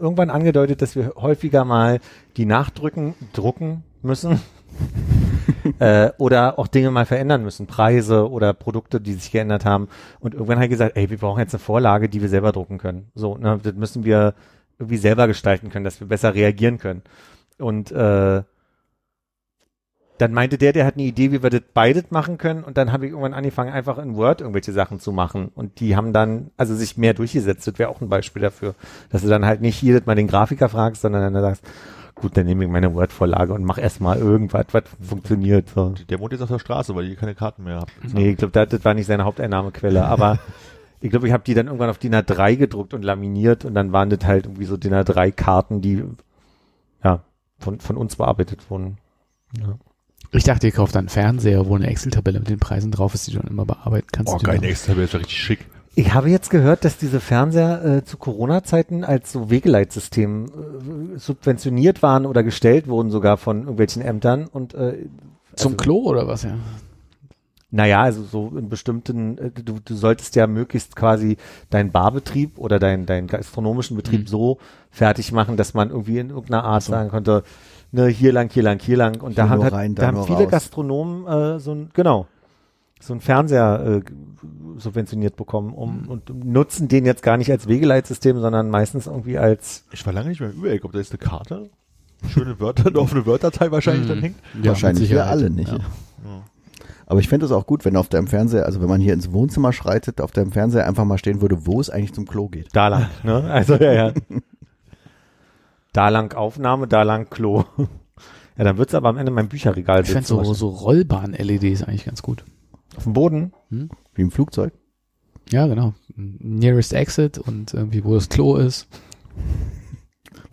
irgendwann angedeutet, dass wir häufiger mal die nachdrücken, drucken müssen. (laughs) äh, oder auch Dinge mal verändern müssen, Preise oder Produkte, die sich geändert haben. Und irgendwann hat er gesagt, ey, wir brauchen jetzt eine Vorlage, die wir selber drucken können. So, ne, das müssen wir irgendwie selber gestalten können, dass wir besser reagieren können. Und äh, dann meinte der, der hat eine Idee, wie wir das beides machen können. Und dann habe ich irgendwann angefangen, einfach in Word irgendwelche Sachen zu machen. Und die haben dann, also sich mehr durchgesetzt. Das wäre auch ein Beispiel dafür. Dass du dann halt nicht jedes Mal den Grafiker fragst, sondern dann sagst, gut, dann nehme ich meine Word-Vorlage und mach erstmal irgendwas, was funktioniert. So. Der wohnt jetzt auf der Straße, weil ihr keine Karten mehr habt. Nee, ich glaube, das, das war nicht seine Haupteinnahmequelle. Aber (laughs) ich glaube, ich habe die dann irgendwann auf DIN A3 gedruckt und laminiert. Und dann waren das halt irgendwie so DIN A3-Karten, die ja von, von uns bearbeitet wurden. Ja. Ich dachte, ihr kauft dann einen Fernseher, wo eine Excel-Tabelle mit den Preisen drauf ist, die du dann immer bearbeiten kannst. Oh, geil, dann- der Excel wäre richtig schick. Ich habe jetzt gehört, dass diese Fernseher äh, zu Corona-Zeiten als so Wegeleitsystem äh, subventioniert waren oder gestellt wurden sogar von irgendwelchen Ämtern und äh, Zum also, Klo oder was, ja? Naja, also so in bestimmten, äh, du, du solltest ja möglichst quasi deinen Barbetrieb oder deinen deinen gastronomischen Betrieb Mhm. so fertig machen, dass man irgendwie in irgendeiner Art so. sagen konnte, ne, hier lang, hier lang, hier lang. Und Hier da haben, halt, rein, da da haben viele raus. Gastronomen äh, so ein, genau, so ein Fernseher äh, subventioniert bekommen um, Mhm. und nutzen den jetzt gar nicht als Wegeleitsystem, sondern meistens irgendwie als Ich war lange nicht mehr im Übereck, ob da jetzt eine Karte, schöne Wörter, (laughs) eine offene Wörterdatei wahrscheinlich dann hängt. Ja, Wahrscheinlich Sicherheit. alle nicht. Ja. Aber ich fände es auch gut, wenn auf deinem Fernseher, also wenn man hier ins Wohnzimmer schreitet, auf deinem Fernseher einfach mal stehen würde, wo es eigentlich zum Klo geht. da lang, ne? Also ja, ja. (laughs) Da lang Aufnahme, da lang Klo. (laughs) Ja, dann wird's aber am Ende mein Bücherregal Ich fände so, so Rollbahn-LEDs eigentlich ganz gut. Auf dem Boden. Wie im Flugzeug. Ja, genau. Nearest Exit und irgendwie, wo das Klo ist.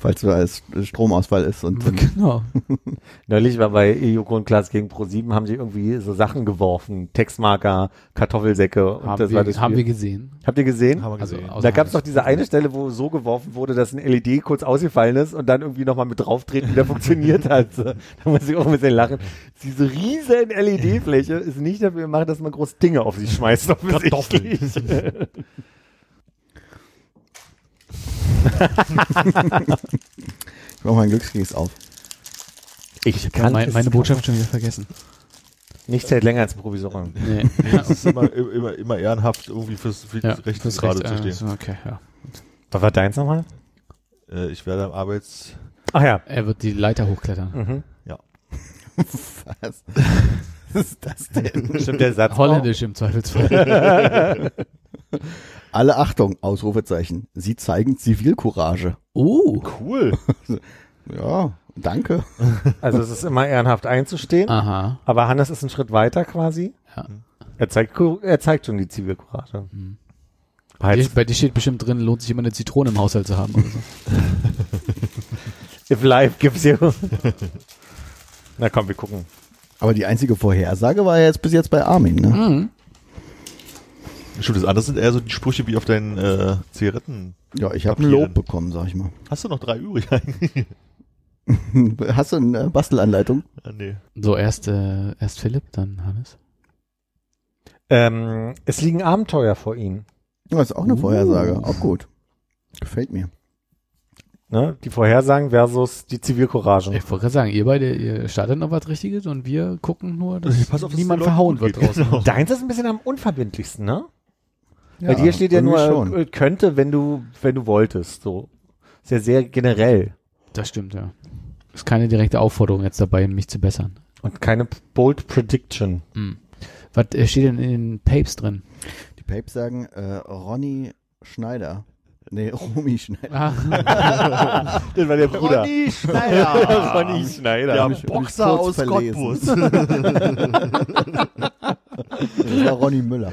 Falls da als Stromausfall ist und dann (laughs) Genau. (laughs) Neulich war bei Joko und Klaas gegen Pro7 haben sie irgendwie so Sachen geworfen. Textmarker, Kartoffelsäcke und Haben, das wir, war das haben wir gesehen. Habt ihr gesehen? Haben wir Also, gesehen. außer- Da gab es doch diese eine Stelle, wo so geworfen wurde, dass ein LED kurz ausgefallen ist und dann irgendwie nochmal mit drauftreten wieder (laughs) funktioniert hat. So, Da muss ich auch ein bisschen lachen. Diese riesen LED-Fläche ist nicht dafür gemacht, dass man groß Dinge auf sich schmeißt. offensichtlich. (laughs) ich mach mal ein Glückskeks auf. Ich Ja, kann mein, es meine Botschaft schon wieder vergessen. Nichts hält länger als ein Provisorium. Nee. Ja, (laughs) Das ist immer, immer, immer ehrenhaft, irgendwie fürs, für die ja, Rechte das gerade Recht, zu äh, stehen. so, Okay, ja. Was war deins nochmal? Äh, ich werde am Arbeits... Ach ja. Er wird die Leiter hochklettern. Mhm. Was? Was ist das denn? Stimmt der Satz Holländisch im Zweifelsfall. (laughs) Alle Achtung, Ausrufezeichen. Sie zeigen Zivilcourage. Oh. Cool. (laughs) Ja, danke. Also es ist immer ehrenhaft einzustehen, Aha. aber Hannes ist einen Schritt weiter quasi. Ja. Er zeigt, er zeigt schon die Zivilcourage. Mhm. Bei dir, bei dir steht bestimmt drin, lohnt sich immer eine Zitrone im Haushalt zu haben oder so. If life gives you. Na komm, wir gucken. Aber die einzige Vorhersage war ja jetzt bis jetzt bei Armin, ne? Mhm. Stimmt, das andere sind eher so die Sprüche wie auf deinen äh, Zigaretten. Ja, ich habe ein. Lob bekommen, sag ich mal. Hast du noch drei übrig eigentlich? (laughs) Hast du eine Bastelanleitung? ah, nee. So, erst, äh, erst Philipp, dann Hannes. Ähm, es liegen Abenteuer vor Ihnen. Ja, ist auch eine Uh. Vorhersage. Auch gut. Gefällt mir. Ne? Die Vorhersagen versus die Zivilcourage. Ich wollte gerade sagen, ihr beide, ihr startet noch was Richtiges und wir gucken nur, dass Pass auf, dass niemand verhauen wird draußen. genau. Deins ist ein bisschen am unverbindlichsten, ne? Bei dir steht ja nur, Schon. äh, könnte, wenn du, wenn du wolltest, so. Ist ja sehr generell. Das stimmt, ja. Ist keine direkte Aufforderung jetzt dabei, mich zu bessern. Und keine Bold Prediction. Hm. Was äh, steht denn in den Papes drin? Die Papes sagen, äh, Ronny Schneider. Nee, (laughs) Romy Schneider. Ah, (laughs) Das war der Bruder. Ronny Schneider. (laughs) Ronny Schneider. Der Boxer aus verlesen. Cottbus. Das war Ronny Müller.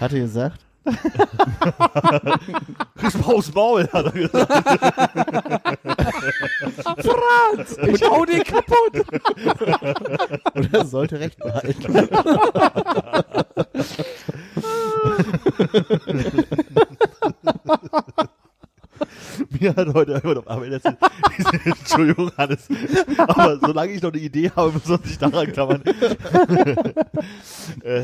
Hat er gesagt? Du aufs Maul, hat er gesagt. ich hau den kaputt. Oder er sollte recht behalten? (laughs) (laughs) Mir hat heute einfach noch Arbeit erzählt. (laughs) Entschuldigung, Hannes. Aber solange ich noch eine Idee habe, muss man sich daran klammern. (laughs) äh,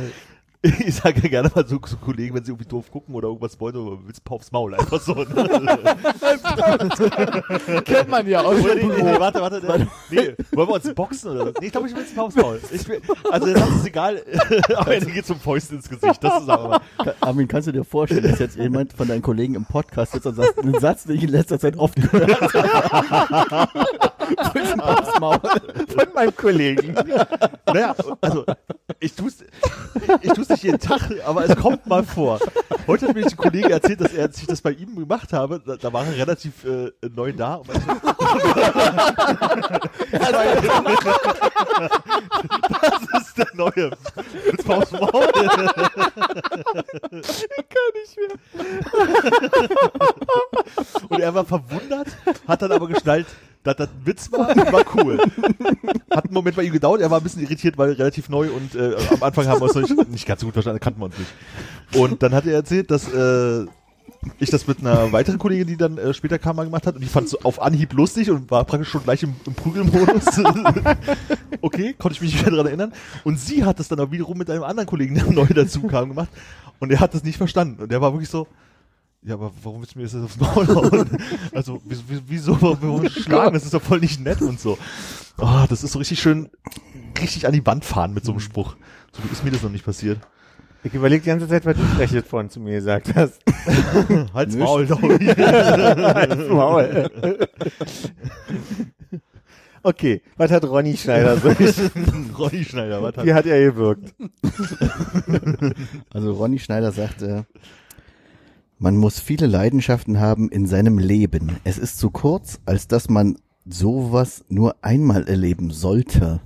(laughs) ich sage ja gerne mal so zu Kollegen, wenn sie irgendwie doof gucken oder irgendwas wollen, so, willst du aufs Maul, einfach so. Ne? (laughs) Kennt man ja aus Oder nee, nee, nee, warte, warte. Nee, nee, wollen wir uns boxen oder so? Nee, ich glaube, ich will jetzt aufs Maul. Ich will, also das ist egal, (laughs) aber Ende geht zum Fäusten ins Gesicht. Das ist aber Armin, kannst du dir vorstellen, dass jetzt jemand von deinen Kollegen im Podcast sitzt und sagt, einen Satz, den ich in letzter Zeit oft gehört habe. Willst du aufs Maul? Von meinem Kollegen. Naja, also ich tu's, ich tu's nicht jeden Tag, aber es kommt mal vor. Heute hat mir ein Kollege erzählt, dass er sich das bei ihm gemacht habe. Da, da war er relativ äh, neu da. Und meinte, (laughs) das ist der neue. Willst du aufs Maul? Kann nicht mehr. Und er war verwundert, hat dann aber geschnallt, dass das ein Witz war, war cool. (laughs) Hat einen Moment bei ihm gedauert, er war ein bisschen irritiert, weil relativ neu und äh, am Anfang haben wir uns noch nicht, nicht ganz so gut verstanden, kannten wir uns nicht. Und dann hat er erzählt, dass äh, ich das mit einer weiteren Kollegin, die dann äh, später kam, mal gemacht hat und die fand es so auf Anhieb lustig und war praktisch schon gleich im, im Prügelmodus. (laughs) okay, konnte ich mich nicht mehr daran erinnern. Und sie hat das dann auch wiederum mit einem anderen Kollegen, der neu dazu kam, gemacht und er hat das nicht verstanden und der war wirklich so, ja, aber warum willst du mir das jetzt aufs Maul hauen? (laughs) Also, wieso, wieso, warum schlagen? Das ist doch voll nicht nett und so. Oh, das ist so richtig schön, richtig an die Wand fahren mit so einem Spruch. So ist mir das noch nicht passiert. Ich überlege die ganze Zeit, was du vielleicht vorhin zu mir gesagt hast. (laughs) Halt's Nicht. Maul, Dory. Halt's Maul. Okay, was hat Ronny Schneider so? (laughs) Ronny Schneider, was hat Wie hat er gewirkt? Also Ronny Schneider sagte, man muss viele Leidenschaften haben in seinem Leben. Es ist zu kurz, als dass man sowas nur einmal erleben sollte.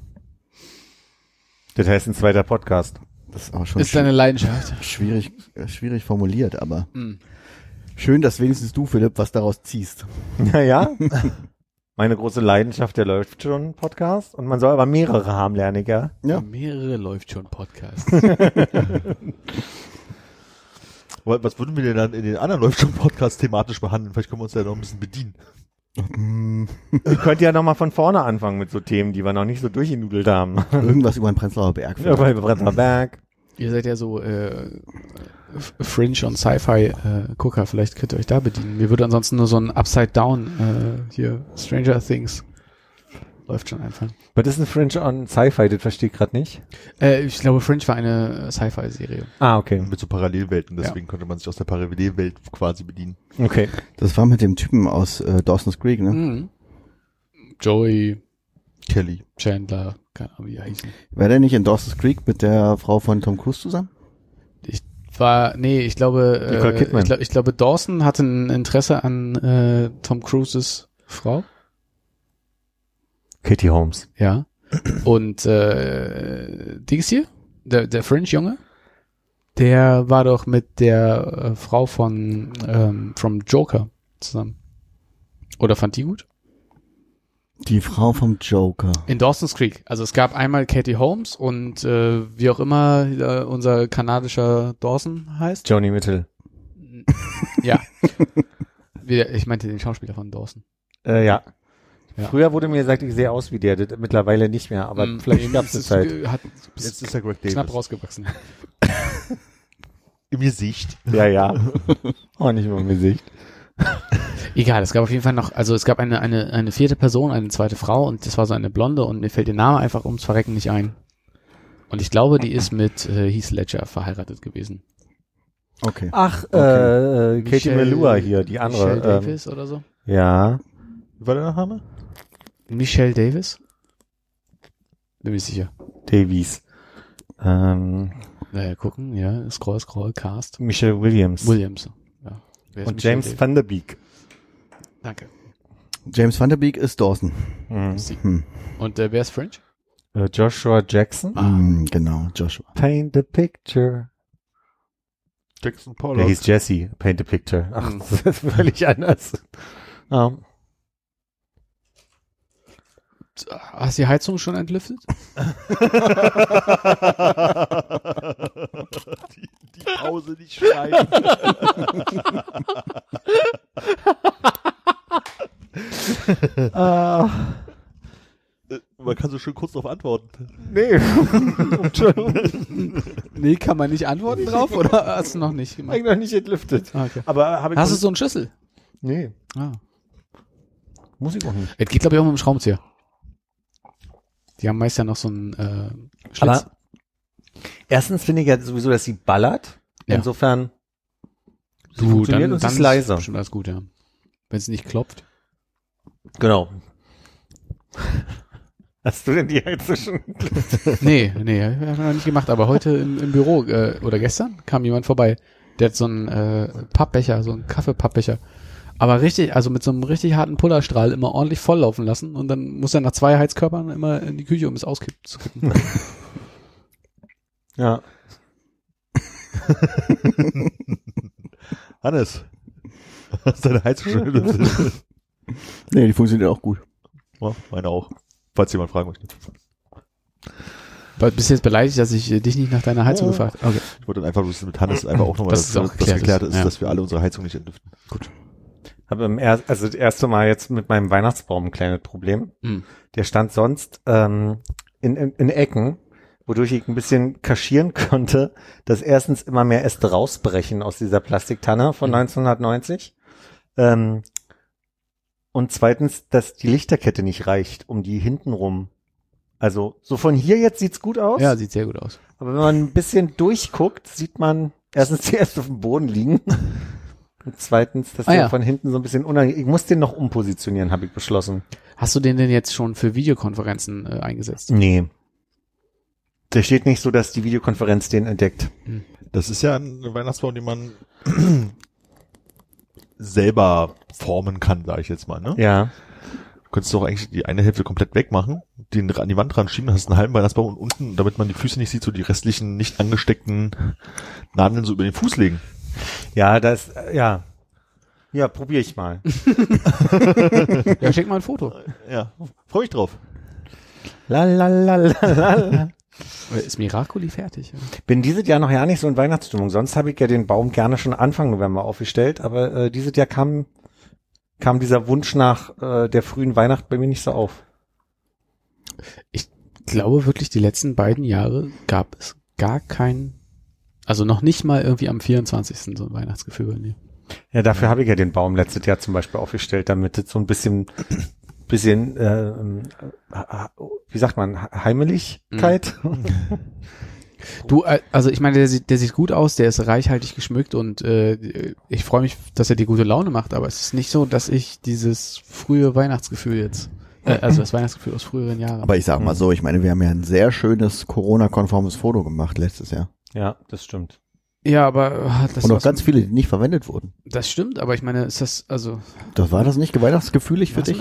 Das heißt ein zweiter Podcast. Das ist auch schon Ist deine Leidenschaft. (laughs) schwierig, äh, schwierig formuliert, aber Hm. schön, dass wenigstens du, Philipp, was daraus ziehst. (laughs) Naja, meine große Leidenschaft, der läuft schon Podcast. Und man soll aber mehrere haben, Lerniger. Ja. Mehrere läuft schon Podcast. (laughs) Was was würden wir denn dann in den anderen Podcast thematisch behandeln? Vielleicht können wir uns ja noch ein bisschen bedienen. Ihr könnt ja nochmal von vorne anfangen mit so Themen, die wir noch nicht so durchgenudelt haben. Irgendwas über den Prenzlauer Berg. Ja, bei Brentner Berg. Ihr seid ja so äh, Fringe und Sci-Fi äh, Gucker, vielleicht könnt ihr euch da bedienen. Mir würde ansonsten nur so ein Upside Down äh, hier Stranger Things läuft schon einfallen. Was ist ein Fringe on Sci-Fi? Das verstehe ich gerade nicht. Äh, ich glaube, Fringe war eine Sci-Fi Serie. Ah, okay. Mit so Parallelwelten, deswegen könnte man sich aus der Parallelwelt quasi bedienen. Okay. Das war mit dem Typen aus äh, Dawson's Creek, ne? Mhm. Joey, Kelly. Chandler, keine Ahnung, wie die heißen. War der nicht in Dawson's Creek mit der Frau von Tom Cruise zusammen? War, nee, ich glaube, äh, ich, glaub, ich glaube, Dawson hatte ein Interesse an äh, Tom Cruises Frau. Katie Holmes. Ja. Und äh, Dings hier, der, der Fringe-Junge, der war doch mit der äh, Frau von ähm, vom Joker zusammen. Oder fand die gut? Die Frau vom Joker. In Dawson's Creek. Also es gab einmal Katie Holmes und äh, wie auch immer äh, unser kanadischer Dawson heißt. Joni Mitchell. Ja. (laughs) Wie ich meinte den Schauspieler von Dawson. Äh, ja. Ja. Früher wurde mir gesagt, ich sehe aus wie der, das mittlerweile nicht mehr, aber Mm, vielleicht gab es eine ist, Zeit. Hat Jetzt ist er Greg knapp Davis. rausgewachsen. Im Gesicht. Ja, ja. Auch nicht mehr im Gesicht. Egal, es gab auf jeden Fall noch, also es gab eine, eine, eine vierte Person, eine zweite Frau und das war so eine Blonde und mir fällt ihr Name einfach ums Verrecken nicht ein. Und ich glaube, die ist mit äh, Heath Ledger verheiratet gewesen. Okay. Ach, Okay. äh, Katie Melua hier, die andere. Michelle ähm, Davis oder so? ja. Wie war der Nachname? Michelle Davis? Bin mir sicher. Davies. Ähm, Naja, gucken, ja, Scroll, Scroll, Cast. Michelle Williams. Williams. Ja. Und James Davis? Van der Beek. Danke. James Van Der Beek ist Dawson. Mhm. Hm. Und äh, wer ist French? Äh, Joshua Jackson. Ah. Hm, genau, Joshua. Paint the picture. Jackson Der Pollock. hieß Jesse. Paint the picture. Ach, Mhm. das ist völlig anders. Ähm, Hast du die Heizung schon entlüftet? (laughs) die, die Pause nicht schreiben. Ah. Äh, Man kann so schön kurz darauf antworten. nee. Entschuldigung. (laughs) Nee, kann man nicht antworten drauf oder hast du noch nicht gemacht? Eigentlich noch nicht entlüftet. Ah, okay. Aber. Hast du so einen Schlüssel? Nee, Ah. muss ich auch nicht. Es geht, glaube ich, auch mit dem Schraubenzieher. Die haben meist ja noch so einen äh, Schlitz. Aber erstens finde ich ja sowieso, dass sie ballert. Ja. Insofern. sie du, funktioniert dann, und sie dann ist leise. bestimmt alles gut, ja. Wenn es nicht klopft. Genau. (laughs) Hast du denn die Heizung schon? (laughs) Nee, nee, haben wir noch nicht gemacht. Aber heute im, im Büro äh, oder gestern kam jemand vorbei. Der hat so einen äh, Pappbecher, so einen Kaffeepappbecher. Aber richtig, also mit so einem richtig harten Pullerstrahl immer ordentlich volllaufen lassen und dann muss er nach zwei Heizkörpern immer in die Küche, um es auskippen zu kippen. (laughs) Ja. (laughs) Hannes. Hast deine Heizung schon gelüftet? (laughs) Nee, die funktioniert auch gut. ja, meine auch. Falls jemand fragen möchte. Bist du jetzt beleidigt, dass ich äh, dich nicht nach deiner Heizung Ja. gefragt habe? Okay. Ich wollte dann einfach bloß mit Hannes einfach auch nochmal, Dass dass, es auch dass geklärt ist. ist, Ja. dass wir alle unsere Heizung nicht entlüften. Habe im er also das erste Mal jetzt mit meinem Weihnachtsbaum ein kleines Problem. Hm. Der stand sonst ähm, in, in, in Ecken, wodurch ich ein bisschen kaschieren konnte, dass erstens immer mehr Äste rausbrechen aus dieser Plastiktanne von 1990. Ähm, und zweitens, dass die Lichterkette nicht reicht, um die hintenrum. Also so von hier jetzt sieht's gut aus. Ja, sieht sehr gut aus. Aber wenn man ein bisschen durchguckt, sieht man erstens die erst auf dem Boden liegen. Und zweitens, dass Ah, der ja. von hinten so ein bisschen unangenehm. Ich muss den noch umpositionieren, habe ich beschlossen. Hast du den denn jetzt schon für Videokonferenzen äh, eingesetzt? Nee. Der steht nicht so, dass die Videokonferenz den entdeckt. Das ist ja ein Weihnachtsbaum, den man (clears throat) selber formen kann, sage ich jetzt mal. Ne? Ja. Du könntest doch eigentlich die eine Hälfte komplett wegmachen, den an die Wand dran schieben, dann hast du einen halben Weihnachtsbaum und unten, damit man die Füße nicht sieht, so die restlichen nicht angesteckten Nadeln so über den Fuß legen. Ja, das, äh, ja. Ja, probiere ich mal. (laughs) Ja, schick mal ein Foto. Ja, freue mich drauf. la, la, la, la, la. Ist Miracoli fertig? Ja. Bin dieses Jahr noch ja nicht so in Weihnachtsstimmung. Sonst habe ich ja den Baum gerne schon Anfang November aufgestellt, aber äh, dieses Jahr kam, kam dieser Wunsch nach äh, der frühen Weihnacht bei mir nicht so auf. Ich glaube wirklich, die letzten beiden Jahre gab es gar kein, also noch nicht mal irgendwie am 24. so ein Weihnachtsgefühl bei mir. Ja, dafür habe ich ja den Baum letztes Jahr zum Beispiel aufgestellt, damit es so ein bisschen, bisschen, äh, wie sagt man, Heimeligkeit? Du, äh, also ich meine, der sieht, der sieht gut aus, der ist reichhaltig geschmückt und äh, ich freue mich, dass er dir gute Laune macht, aber es ist nicht so, dass ich dieses frühe Weihnachtsgefühl jetzt, äh, also das Weihnachtsgefühl aus früheren Jahren. Aber ich sag mal so, ich meine, wir haben ja ein sehr schönes Corona-konformes Foto gemacht letztes Jahr. Ja, das stimmt. ja, aber äh, das, Und auch ganz viele, die nicht verwendet wurden. das stimmt, aber ich meine, ist das, also Das war das nicht weihnachtsgefühlig für dich?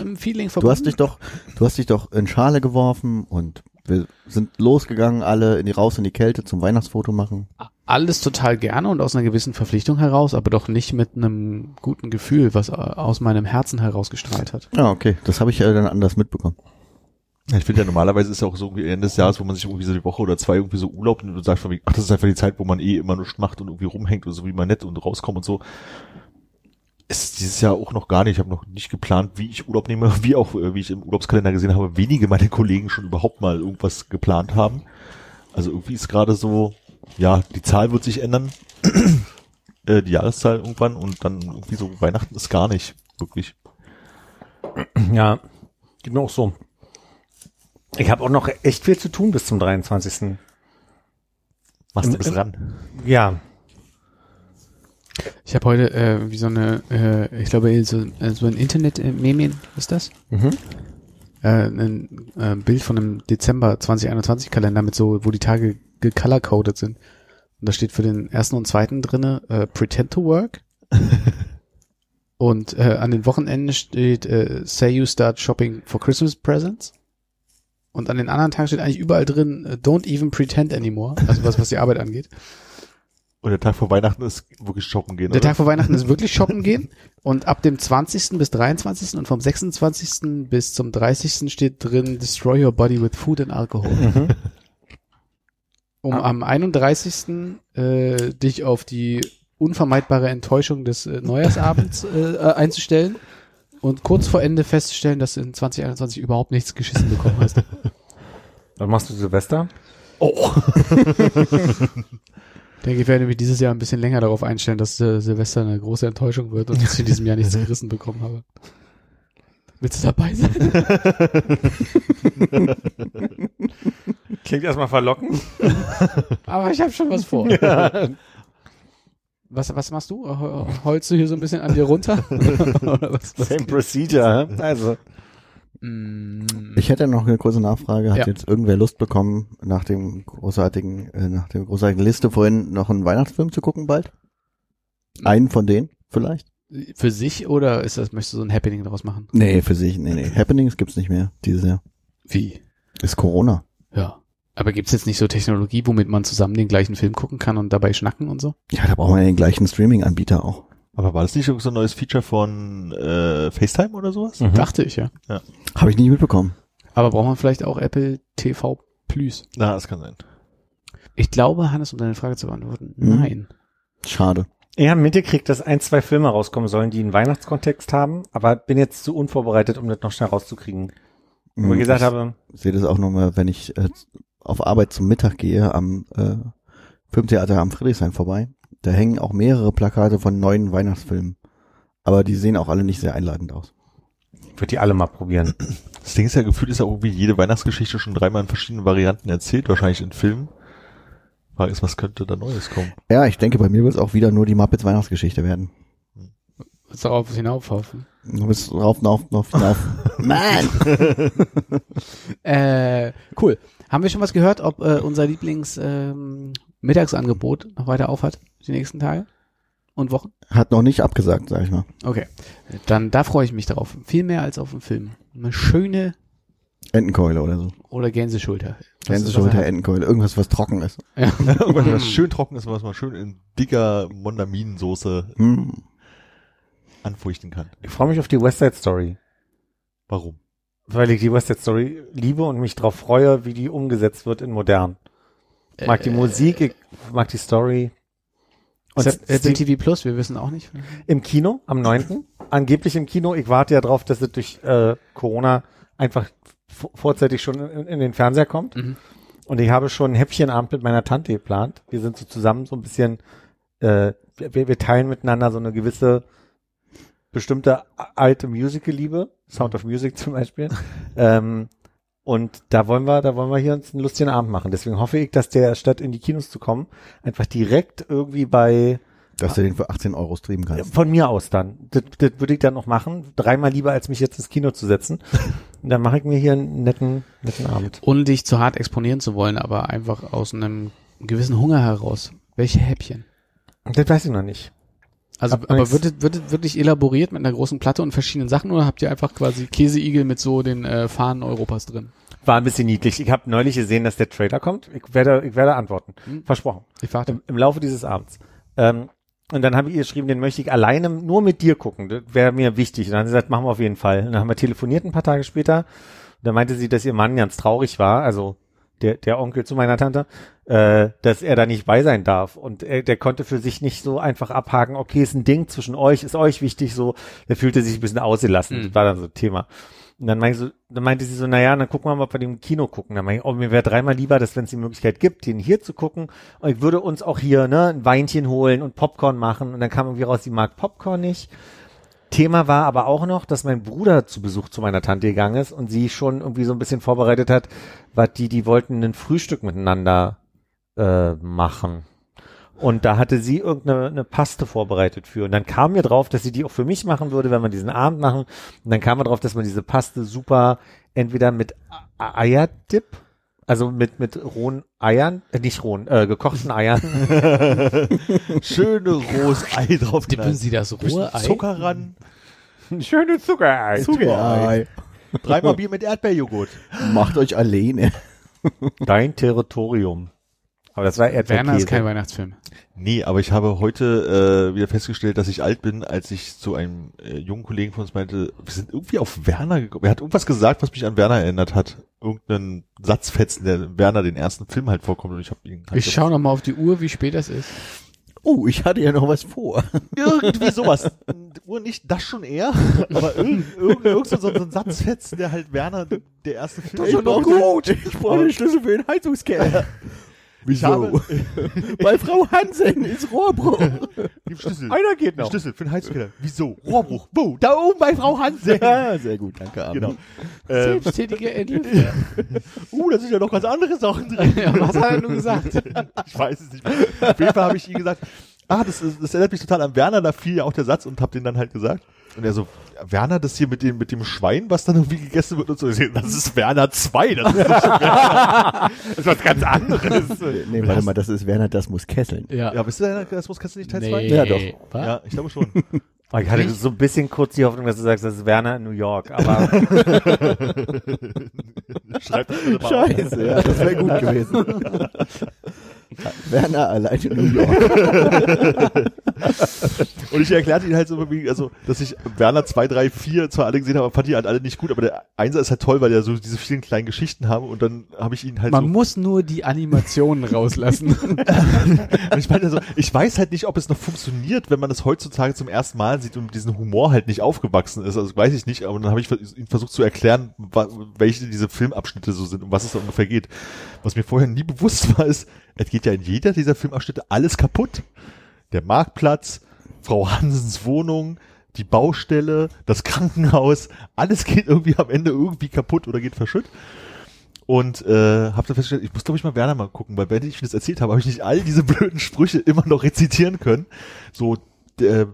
Du hast dich doch, du hast dich doch in Schale geworfen und wir sind losgegangen, alle in die raus in die Kälte zum Weihnachtsfoto machen. alles total gerne und aus einer gewissen Verpflichtung heraus, aber doch nicht mit einem guten Gefühl, was äh, aus meinem Herzen herausgestrahlt hat. Ja, okay, das habe ich ja dann anders mitbekommen. Ich finde ja normalerweise ist ja auch so irgendwie Ende des Jahres, wo man sich irgendwie so die Woche oder zwei irgendwie so Urlaub nimmt und sagt von ach, das ist einfach die Zeit, wo man eh immer nichts macht und irgendwie rumhängt und so wie man nett und rauskommt und so. Ist dieses Jahr auch noch gar nicht. Ich habe noch nicht geplant, wie ich Urlaub nehme, (laughs) wie auch, äh, wie ich im Urlaubskalender gesehen habe, wenige meiner Kollegen schon überhaupt mal irgendwas geplant haben. Also irgendwie ist gerade so, ja, die Zahl wird sich ändern, (clears throat) äh, die Jahreszahl irgendwann und dann irgendwie so Weihnachten ist gar nicht, wirklich. Ja, geht mir auch so. Ich habe auch noch echt viel zu tun bis zum 23. Machst du bis im- ran. Ja. Ich habe heute äh, wie so eine, äh, ich glaube, so, äh, so ein Internet-Meme, ist das? Mhm. Äh, ein äh, Bild von einem Dezember 2021 Kalender mit so, wo die Tage gecolor-coded sind. Und da steht für den ersten und zweiten drinne äh, Pretend to Work. (laughs) und äh, an den Wochenenden steht äh, Say you start shopping for Christmas presents. Und an den anderen Tagen steht eigentlich überall drin äh, Don't even pretend anymore. Also was, was die Arbeit angeht. Und der Tag vor Weihnachten ist wirklich shoppen gehen. Der oder? Tag vor Weihnachten ist wirklich shoppen gehen. Und ab dem 20. bis 23. und vom 26. bis zum 30. steht drin Destroy your body with food and alcohol. Um am 31. Äh, dich auf die unvermeidbare Enttäuschung des äh, Neujahrsabends äh, äh, einzustellen und kurz vor Ende festzustellen, dass du in 2021 überhaupt nichts geschissen bekommen hast. (laughs) Was machst du Silvester? Ich (laughs) denke, ich werde mich dieses Jahr ein bisschen länger darauf einstellen, dass äh, Silvester eine große Enttäuschung wird und dass ich in diesem Jahr nichts (laughs) gerissen bekommen habe. Willst du dabei sein? Klingt erstmal verlockend. Aber ich habe schon was vor. Was, was machst du? Ho- Holst du hier so ein bisschen an dir runter? (laughs) Was, was Same procedure. Also, Mm, Ich hätte noch eine kurze Nachfrage. Hat Ja. jetzt irgendwer Lust bekommen, nach dem großartigen, äh, nach der großartigen Liste vorhin noch einen Weihnachtsfilm zu gucken bald? Einen von denen vielleicht? für sich oder ist das, möchtest du so ein Happening daraus machen? Nee, für sich. Nee, nee. Happenings gibt's nicht mehr dieses Jahr. Wie? Ist Corona. Ja. Aber gibt's jetzt nicht so Technologie, womit man zusammen den gleichen Film gucken kann und dabei schnacken und so? Ja, da brauchen wir den gleichen Streaming-Anbieter auch. Aber war das nicht so ein neues Feature von äh, FaceTime oder sowas? Mhm. Dachte ich, ja. Habe ich nicht mitbekommen. Aber braucht man vielleicht auch Apple TV Plus? Na, das kann sein. Ich glaube, Hannes, um deine Frage zu beantworten, Mhm. nein. Schade. ich habe mitgekriegt, dass ein, zwei Filme rauskommen sollen, die einen Weihnachtskontext haben, aber bin jetzt zu unvorbereitet, um das noch schnell rauszukriegen. Wo ich Mhm. gesagt ich habe, sehe das auch nochmal, wenn ich äh, auf Arbeit zum Mittag gehe am äh, Filmtheater am Friedrichshain vorbei. Da hängen auch mehrere Plakate von neuen Weihnachtsfilmen. Aber die sehen auch alle nicht sehr einladend aus. ich würde die alle mal probieren. Das Ding ist ja, gefühlt ist ja irgendwie jede Weihnachtsgeschichte schon dreimal in verschiedenen Varianten erzählt, wahrscheinlich in Filmen. Frage ist, was könnte da Neues kommen? Ja, ich denke, bei mir wird es auch wieder nur die Muppets Weihnachtsgeschichte werden. Willst du darauf hinaufhoffen? Du bist rauf, rauf, rauf, rauf. (laughs) Mann! Äh, cool. Haben wir schon was gehört, ob äh, unser Lieblings ähm, Mittagsangebot noch weiter aufhat die nächsten Tage und Wochen? Hat noch nicht abgesagt, sag ich mal. Okay. Dann da freue ich mich drauf. Viel mehr als auf den Film. Eine schöne Entenkeule oder so. oder Gänseschulter. Was ist Gänseschulter, das? Entenkeule. Irgendwas, was trocken ist. (laughs) Ja. (laughs) Irgendwas, was schön trocken ist, was man schön in dicker Mondaminensoße Mm. anfeuchten kann. Ich freue mich auf die West Side Story, Warum? Weil ich die West Side Story liebe und mich darauf freue, wie die umgesetzt wird in modern. Ich mag die Äh, Musik, ich mag die Story. Und Ist das Apple Sting- TV Plus, wir wissen auch nicht. im Kino am 9. Angeblich im Kino. Ich warte ja drauf, dass es durch äh, Corona einfach vorzeitig schon in, in den Fernseher kommt. Mhm. Und ich habe schon ein Häppchenabend mit meiner Tante geplant. Wir sind so zusammen so ein bisschen, äh, wir, wir teilen miteinander so eine gewisse bestimmte alte Musical-Liebe, Sound of Music (laughs) zum Beispiel. ähm, und da wollen wir, da wollen wir hier uns einen lustigen Abend machen. Deswegen hoffe ich, dass der statt in die Kinos zu kommen, einfach direkt irgendwie bei Dass du den für 18 Euro streamen kannst. von mir aus dann. Das, das würde ich dann noch machen. Dreimal lieber, als mich jetzt ins Kino zu setzen. Und (laughs) dann mache ich mir hier einen netten, netten Abend. Ohne dich zu hart exponieren zu wollen, aber einfach aus einem gewissen Hunger heraus. Welche Häppchen? Das weiß ich noch nicht. Also, Hab aber nichts. wird es, wird wirklich elaboriert mit einer großen Platte und verschiedenen Sachen oder habt ihr einfach quasi Käseigel mit so den äh, Fahnen Europas drin? War ein bisschen niedlich. Ich habe neulich gesehen, dass der Trailer kommt. Ich werde, ich werde antworten. Hm. Versprochen. Ich warte. Im, Im Laufe dieses Abends. Ähm, und dann habe ich ihr geschrieben, den möchte ich alleine nur mit dir gucken. Das wäre mir wichtig. Und dann hat sie gesagt, machen wir auf jeden Fall. Und dann haben wir telefoniert ein paar Tage später. Und dann meinte sie, dass ihr Mann ganz traurig war, also der, der Onkel zu meiner Tante, äh, dass er da nicht bei sein darf. Und er, der konnte für sich nicht so einfach abhaken, okay, ist ein Ding zwischen euch, ist euch wichtig, so. Der fühlte sich ein bisschen ausgelassen. Mhm. Das war dann so ein Thema. Und dann, meinte so, dann meinte sie so, naja, dann gucken wir mal, ob wir den im Kino gucken. Dann meinte ich, oh, mir wäre dreimal lieber, dass wenn es die Möglichkeit gibt, den hier zu gucken. Und ich würde uns auch hier ne, ein Weinchen holen und Popcorn machen. Und dann kam irgendwie raus, sie mag Popcorn nicht. Thema war aber auch noch, dass mein Bruder zu Besuch zu meiner Tante gegangen ist und sie schon irgendwie so ein bisschen vorbereitet hat, was die, die wollten ein Frühstück miteinander äh, machen. Und da hatte sie irgendeine eine Paste vorbereitet für. Und dann kam mir drauf, dass sie die auch für mich machen würde, wenn wir diesen Abend machen. Und dann kam mir drauf, dass man diese Paste super entweder mit Eierdip, also mit, mit rohen Eiern, äh, nicht rohen, äh, gekochten Eiern. (laughs) Schöne rohes Ei drauf. Dippen Sie das rohe Ei? Zucker ran. (laughs) Schöne Zuckerei. Zuckerei. Dreimal Bier mit Erdbeerjoghurt. Macht euch alleine. Dein Territorium. Aber das war Werner ist Erdbeerkäse. kein Weihnachtsfilm. Nee, aber ich habe heute äh, wieder festgestellt, dass ich alt bin, als ich zu einem äh, jungen Kollegen von uns meinte, wir sind irgendwie auf Werner gekommen. Er hat irgendwas gesagt, was mich an Werner erinnert hat. Irgendeinen Satzfetzen, der Werner den ersten Film halt vorkommt und ich habe ihn halt Ich schaue noch mal auf die Uhr, wie spät das ist. Oh, ich hatte ja noch was vor. (laughs) irgendwie sowas. Uhr nicht das schon eher, aber irgend, irgend, irgend so, so ein Satzfetzen, der halt Werner der erste Film Ich noch gut. Ich brauche den Schlüssel für den Heizungskeller. Habe (laughs) Weil Frau Hansen ist Rohrbruch. den Schlüssel. Einer geht noch. Schlüssel für den Heizkeller. Wieso? Rohrbruch. Wo? Da oben bei Frau Hansen. Ja, (laughs) sehr gut, danke. Armin. Genau. Ähm, Selbsttätige (laughs) Entlüfter. uh, da sind ja noch ganz andere Sachen drin. ja, was hat er nun gesagt? Ich weiß es nicht mehr. Auf jeden Fall habe ich ihm gesagt, ah, das, ist, das erinnert mich total an Werner, da fiel ja auch der Satz und hab den dann halt gesagt. Und er so, Werner, das hier mit dem, mit dem Schwein, was dann irgendwie gegessen wird und so. Das ist Werner 2, das ist nicht (laughs) Das ist was ganz anderes. Nee, warte mal, das ist Werner, das muss kesseln. Ja. Ja, bist du Werner, das muss du nicht Teil 2? nee. Ja, doch. Was? Ja, ich glaube schon. (laughs) Ich hatte so ein bisschen kurz die Hoffnung, dass du sagst, das ist Werner in New York, aber (laughs) Schreib das bitte mal auf. Scheiße, ja, das wäre gut gewesen. Werner allein in New York. (laughs) Und ich erklärte ihn halt so also, dass ich Werner 2, 3, 4 zwar alle gesehen habe, aber fand die halt alle nicht gut, aber der Einser ist halt toll, weil der so diese vielen kleinen Geschichten haben und dann habe ich ihn halt Man so muss nur die Animationen rauslassen. Und (laughs) ich meine so, ich weiß halt nicht, ob es noch funktioniert, wenn man das heutzutage zum ersten Mal sieht und mit diesem Humor halt nicht aufgewachsen ist. Also weiß ich nicht, aber dann habe ich ihn versucht zu erklären, welche diese Filmabschnitte so sind, um was es da ungefähr geht. Was mir vorher nie bewusst war, ist, es geht ja in jeder dieser Filmabschnitte alles kaputt. Der Marktplatz, Frau Hansens Wohnung, die Baustelle, das Krankenhaus, alles geht irgendwie am Ende irgendwie kaputt oder geht verschütt. Und äh, habe dann festgestellt, ich muss glaube ich mal Werner mal gucken, weil wenn ich das erzählt habe, habe ich nicht all diese blöden Sprüche immer noch rezitieren können. So der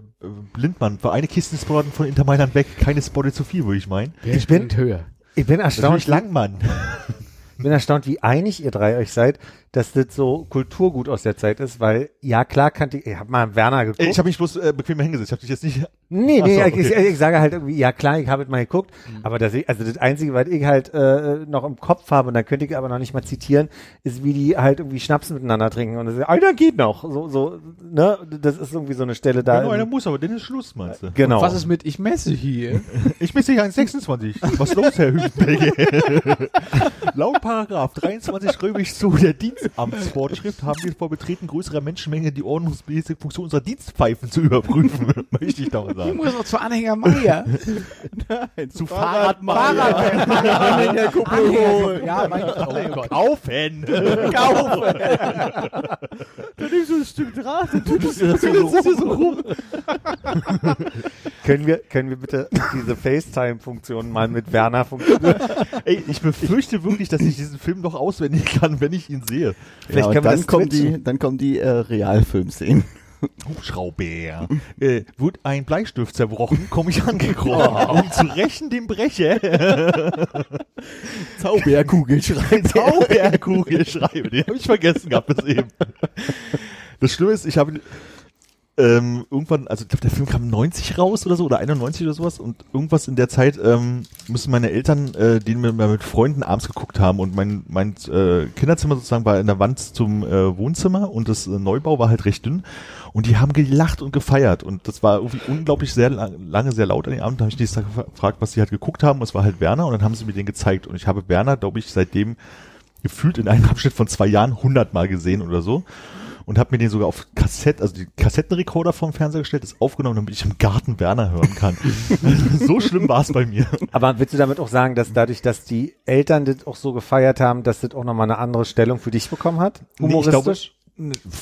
Blindmann, für eine Kiste Sporten von Inter Mailand weg, keine Spotte zu viel, würde ich meinen. Wer Ich bin- höher? ich bin Natürlich erstaunt, Langmann. (laughs) ich bin erstaunt, wie einig ihr drei euch seid, dass das so Kulturgut aus der Zeit ist, weil, ja klar kannte ich, ich hab mal Werner geguckt. Ich habe mich bloß äh, bequem hingesetzt. Ich habe dich jetzt nicht. Nee, nee, so, ich, okay. ich, ich sage halt irgendwie, ja klar, ich habe mal geguckt, aber das, also das Einzige, was ich halt äh, noch im Kopf habe, und dann könnte ich aber noch nicht mal zitieren, ist, wie die halt irgendwie Schnaps miteinander trinken und das ist, einer geht noch, so, so, ne, das ist irgendwie so eine Stelle da. Genau, einer muss, aber dann ist Schluss, meinst du? genau. Was ist mit ich messe hier? (laughs) Ich bin sicher 1,26. Was ist los, Herr Hübenberger? (laughs) Laut Paragraph 23 röme ich zu der Dienstamtsvorschrift haben wir vor Betreten größerer Menschenmenge die ordnungsmäßige Funktion unserer Dienstpfeifen zu überprüfen, (laughs) möchte ich doch mal Ich sagen. muss noch zu Anhänger Meier. (laughs) Zu in der Kuppel holen. Ja, mein oh Gott. Kaufen! (laughs) Da nimmst du ein Stück Draht und tust Das so rum. können wir, können wir bitte diese FaceTime-Funktion mal mit Werner funktionieren? Ey, ich befürchte wirklich, dass ich diesen Film noch auswendig kann, wenn ich ihn sehe. Vielleicht ja, können und wir dann das kommen switchen. die, dann kommen die äh, Realfilmszenen. (laughs) Hubschrauber. äh, wird ein Bleistift zerbrochen, komme ich angekrochen, (laughs) um zu rächen den Brecher. (laughs) Zauberkugel schreibt Zauberkugel schreibe, den habe ich vergessen gehabt bis eben. Das Schlimme ist, ich habe ähm, irgendwann, also ich glaube, der Film kam 90 raus oder so, oder 91 oder sowas, und irgendwas in der Zeit ähm, müssen meine Eltern, äh, den wir mit Freunden abends geguckt haben, und mein, mein äh, Kinderzimmer sozusagen war in der Wand zum äh, Wohnzimmer und das äh, Neubau war halt recht dünn. Und die haben gelacht und gefeiert. Und das war irgendwie unglaublich sehr lang, lange, sehr laut an den Abend. Da habe ich die Tag gefragt, was sie halt geguckt haben. Und es war halt Werner. Und dann haben sie mir den gezeigt. Und ich habe Werner, glaube ich, seitdem gefühlt in einem Abschnitt von zwei Jahren hundertmal gesehen oder so. Und habe mir den sogar auf Kassett, also die Kassettenrekorder vom Fernseher gestellt, das aufgenommen, damit ich im Garten Werner hören kann. (laughs) so schlimm war es bei mir. Aber willst du damit auch sagen, dass dadurch, dass die Eltern das auch so gefeiert haben, dass das auch nochmal eine andere Stellung für dich bekommen hat? Nee, ich glaube, Humoristisch?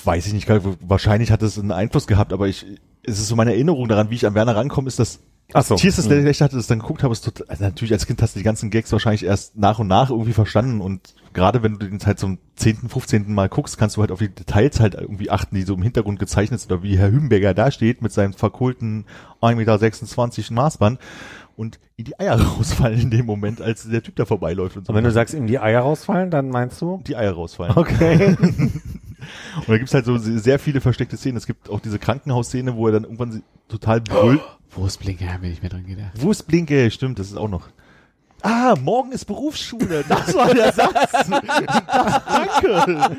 weiß ich nicht, wahrscheinlich hat es einen Einfluss gehabt, aber ich, es ist so meine Erinnerung daran, wie ich an Werner rankomme, ist, dass Ach so. Hier ist das letzte, hatte das dann geguckt habe, ist total, also natürlich als Kind hast du die ganzen Gags wahrscheinlich erst nach und nach irgendwie verstanden und gerade wenn du den halt zum 10., 15. Mal guckst, kannst du halt auf die Details halt irgendwie achten, die so im Hintergrund gezeichnet sind oder wie Herr Hümberger da steht mit seinem verkohlten 1,26 Meter Maßband und ihm die Eier (laughs) rausfallen in dem Moment, als der Typ da vorbeiläuft und so. Und wenn du sagst, ihm die Eier rausfallen, dann meinst du? die Eier rausfallen. Okay. (laughs) Und da gibt's halt so sehr viele versteckte Szenen. Es gibt auch diese Krankenhausszene, wo er dann irgendwann total (gasps) brüllt. Wurstblinker haben wir nicht mehr dran gedacht. Wo ist Blinke? Stimmt, das ist auch noch. Ah, morgen ist Berufsschule. Das war der Satz. (laughs) Danke.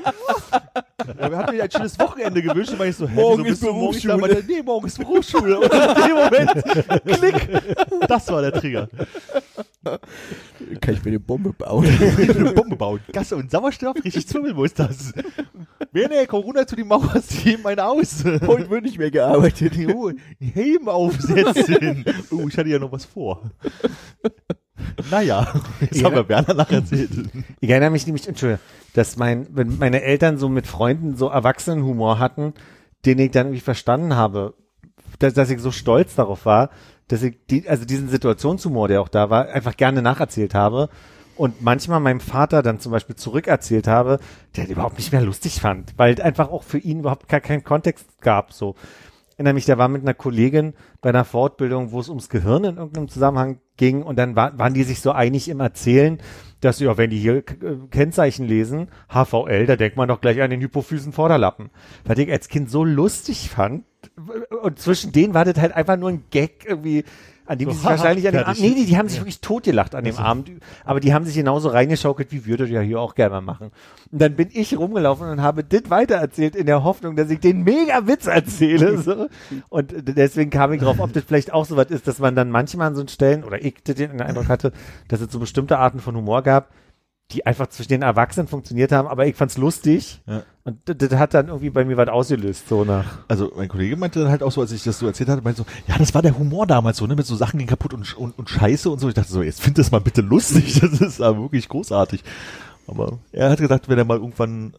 Ja, wir hatten mir ein schönes Wochenende gewünscht. Und ich so, hä, Morgen ist du morgen da? Berufsschule. Nee, morgen ist Berufsschule. Und in dem Moment, klick. Das war der Trigger. Kann ich mir eine Bombe bauen? eine Bombe bauen. Gasse und Sauerstoff, richtig Zwiebel muss das. Wer der Corona zu die Mauer, sie heben einen aus. Heute wird nicht mehr gearbeitet. Oh, Helm aufsetzen. Oh, ich hatte ja noch was vor. (laughs) Naja, (laughs) Ja. haben wir Werner nachher erzählt. (laughs) Ich erinnere mich nämlich, Entschuldigung, dass mein, wenn meine Eltern so mit Freunden so Erwachsenenhumor hatten, den ich dann irgendwie verstanden habe, dass, dass ich so stolz darauf war, dass ich die, also diesen Situationshumor, der auch da war, einfach gerne nacherzählt habe und manchmal meinem Vater dann zum Beispiel zurückerzählt habe, der den überhaupt nicht mehr lustig fand, weil einfach auch für ihn überhaupt gar keinen Kontext gab, so. Erinnere mich, der war mit einer Kollegin bei einer Fortbildung, wo es ums Gehirn in irgendeinem Zusammenhang ging und dann war, waren die sich so einig im Erzählen, dass ja, wenn die hier äh, Kennzeichen lesen, HVL, da denkt man doch gleich an den Hypophysen-Vorderlappen. Was ich als Kind so lustig fand und zwischen denen war das halt einfach nur ein Gag irgendwie, an dem So, die sich wahrscheinlich an dem. Abend, nee, die, die haben sich wirklich totgelacht an dem Abend, aber die haben sich genauso reingeschaukelt, wie würde ja hier auch gerne mal machen. Und dann bin ich rumgelaufen und habe das weitererzählt in der Hoffnung, dass ich den mega Witz erzähle, (laughs) so. Und deswegen kam ich drauf, ob das vielleicht auch so was ist, dass man dann manchmal an so Stellen, oder ich den Eindruck hatte, dass es so bestimmte Arten von Humor gab, die einfach zwischen den Erwachsenen funktioniert haben, aber ich fand's lustig. Ja. Und das, hat dann irgendwie bei mir was ausgelöst, so nach. Also mein Kollege meinte dann halt auch so, als ich das so erzählt hatte, meinte so, ja, das war der Humor damals so, ne, mit so Sachen gehen kaputt und, und, und Scheiße und so. Ich dachte so, jetzt find das mal bitte lustig, (laughs) das ist aber wirklich großartig. Aber er hat gedacht, wenn er mal irgendwann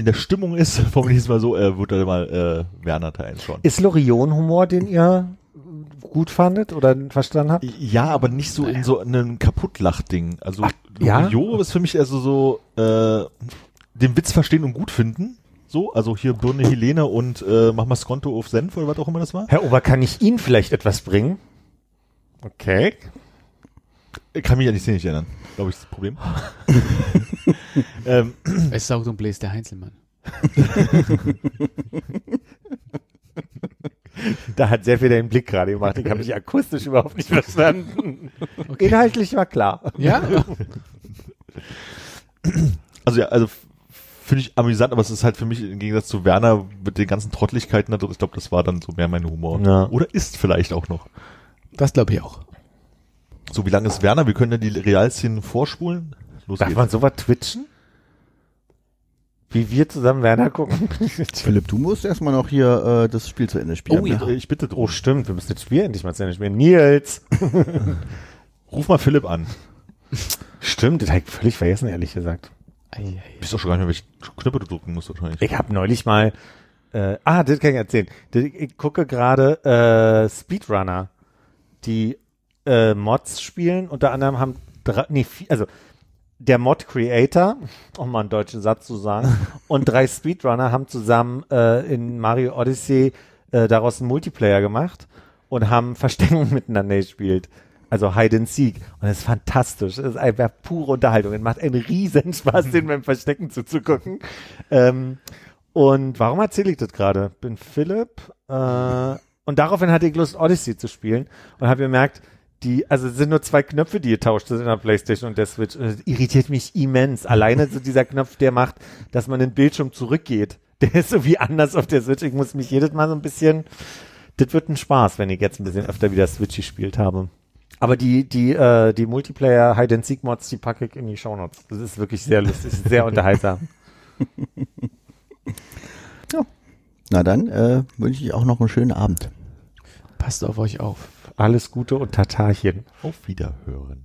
in der Stimmung ist, (laughs) ich es mal so, äh, wird er mal äh, Werner Teil schauen. Ist Lorion-Humor, den ihr gut fandet oder verstanden habt? Ja, aber nicht so in so einem Kaputtlach-Ding. Also Ach, ja? Ist für mich also so äh, den Witz verstehen und gut finden. So, also hier Birne Helene und äh, mach mal Skonto auf Senf oder was auch immer das war. Herr Ober, kann ich Ihnen vielleicht etwas bringen? Okay. Ich kann mich an die Szene nicht erinnern. Glaube ich, ist das Problem. (laughs) ähm, Es saugt und bläst der Heinzelmann. Da hat sehr viel deinen Blick gerade gemacht. Ich habe mich akustisch überhaupt nicht verstanden. Inhaltlich war klar. Ja? also ja, also finde ich amüsant, aber es ist halt für mich im Gegensatz zu Werner mit den ganzen da drin, ich glaube, das war dann so mehr mein Humor. Ja. Oder ist vielleicht auch noch. Das glaube ich auch. So, wie lange ist Werner? Wir können ja die Realszenen vorspulen. Los Darf geht's. man sowas twitchen? Wie wir zusammen Werner gucken? (laughs) Philipp, du musst erstmal noch hier äh, das Spiel zu Ende spielen. Oh ja, ich bitte drum. Oh, stimmt. Wir müssen das Spiel endlich mal zu Ende spielen. Nils. (laughs) Ruf mal Philipp an. Stimmt, das habe ich völlig vergessen, ehrlich gesagt. Bist doch schon gar nicht mehr, welche Knöpfe du drücken musst wahrscheinlich. Ich habe neulich mal, äh, ah, das kann ich erzählen. Ich gucke gerade äh, Speedrunner, die äh, Mods spielen. Unter anderem haben drei, nee, vier, also der Mod-Creator, um mal einen deutschen Satz zu sagen, (laughs) und drei Speedrunner haben zusammen äh, in Mario Odyssey äh, daraus einen Multiplayer gemacht und haben (laughs) Versteckung miteinander gespielt. Also Hide and Seek. Und das ist fantastisch. Das ist einfach pure Unterhaltung. Es macht einen riesen Spaß, den beim Verstecken zuzugucken. Ähm, und warum erzähle ich das gerade? Bin Philipp äh, und daraufhin hatte ich Lust, Odyssey zu spielen und habe gemerkt, die, also es sind nur zwei Knöpfe, die getauscht sind in der Playstation und der Switch. Und das irritiert mich immens. Alleine so dieser Knopf, der macht, dass man den Bildschirm zurückgeht. (laughs) Der ist irgendwie anders auf der Switch. Ich muss mich jedes Mal so ein bisschen, das wird ein Spaß, wenn ich jetzt ein bisschen öfter wieder Switch gespielt habe. Aber die, die, äh, die Multiplayer Hide and Seek Mods, die packe ich in die Shownotes. Das ist wirklich sehr lustig, sehr unterhaltsam. (laughs) Na dann äh, wünsche ich auch noch einen schönen Abend. Passt auf euch auf. Alles Gute und Tatarchen. Auf Wiederhören.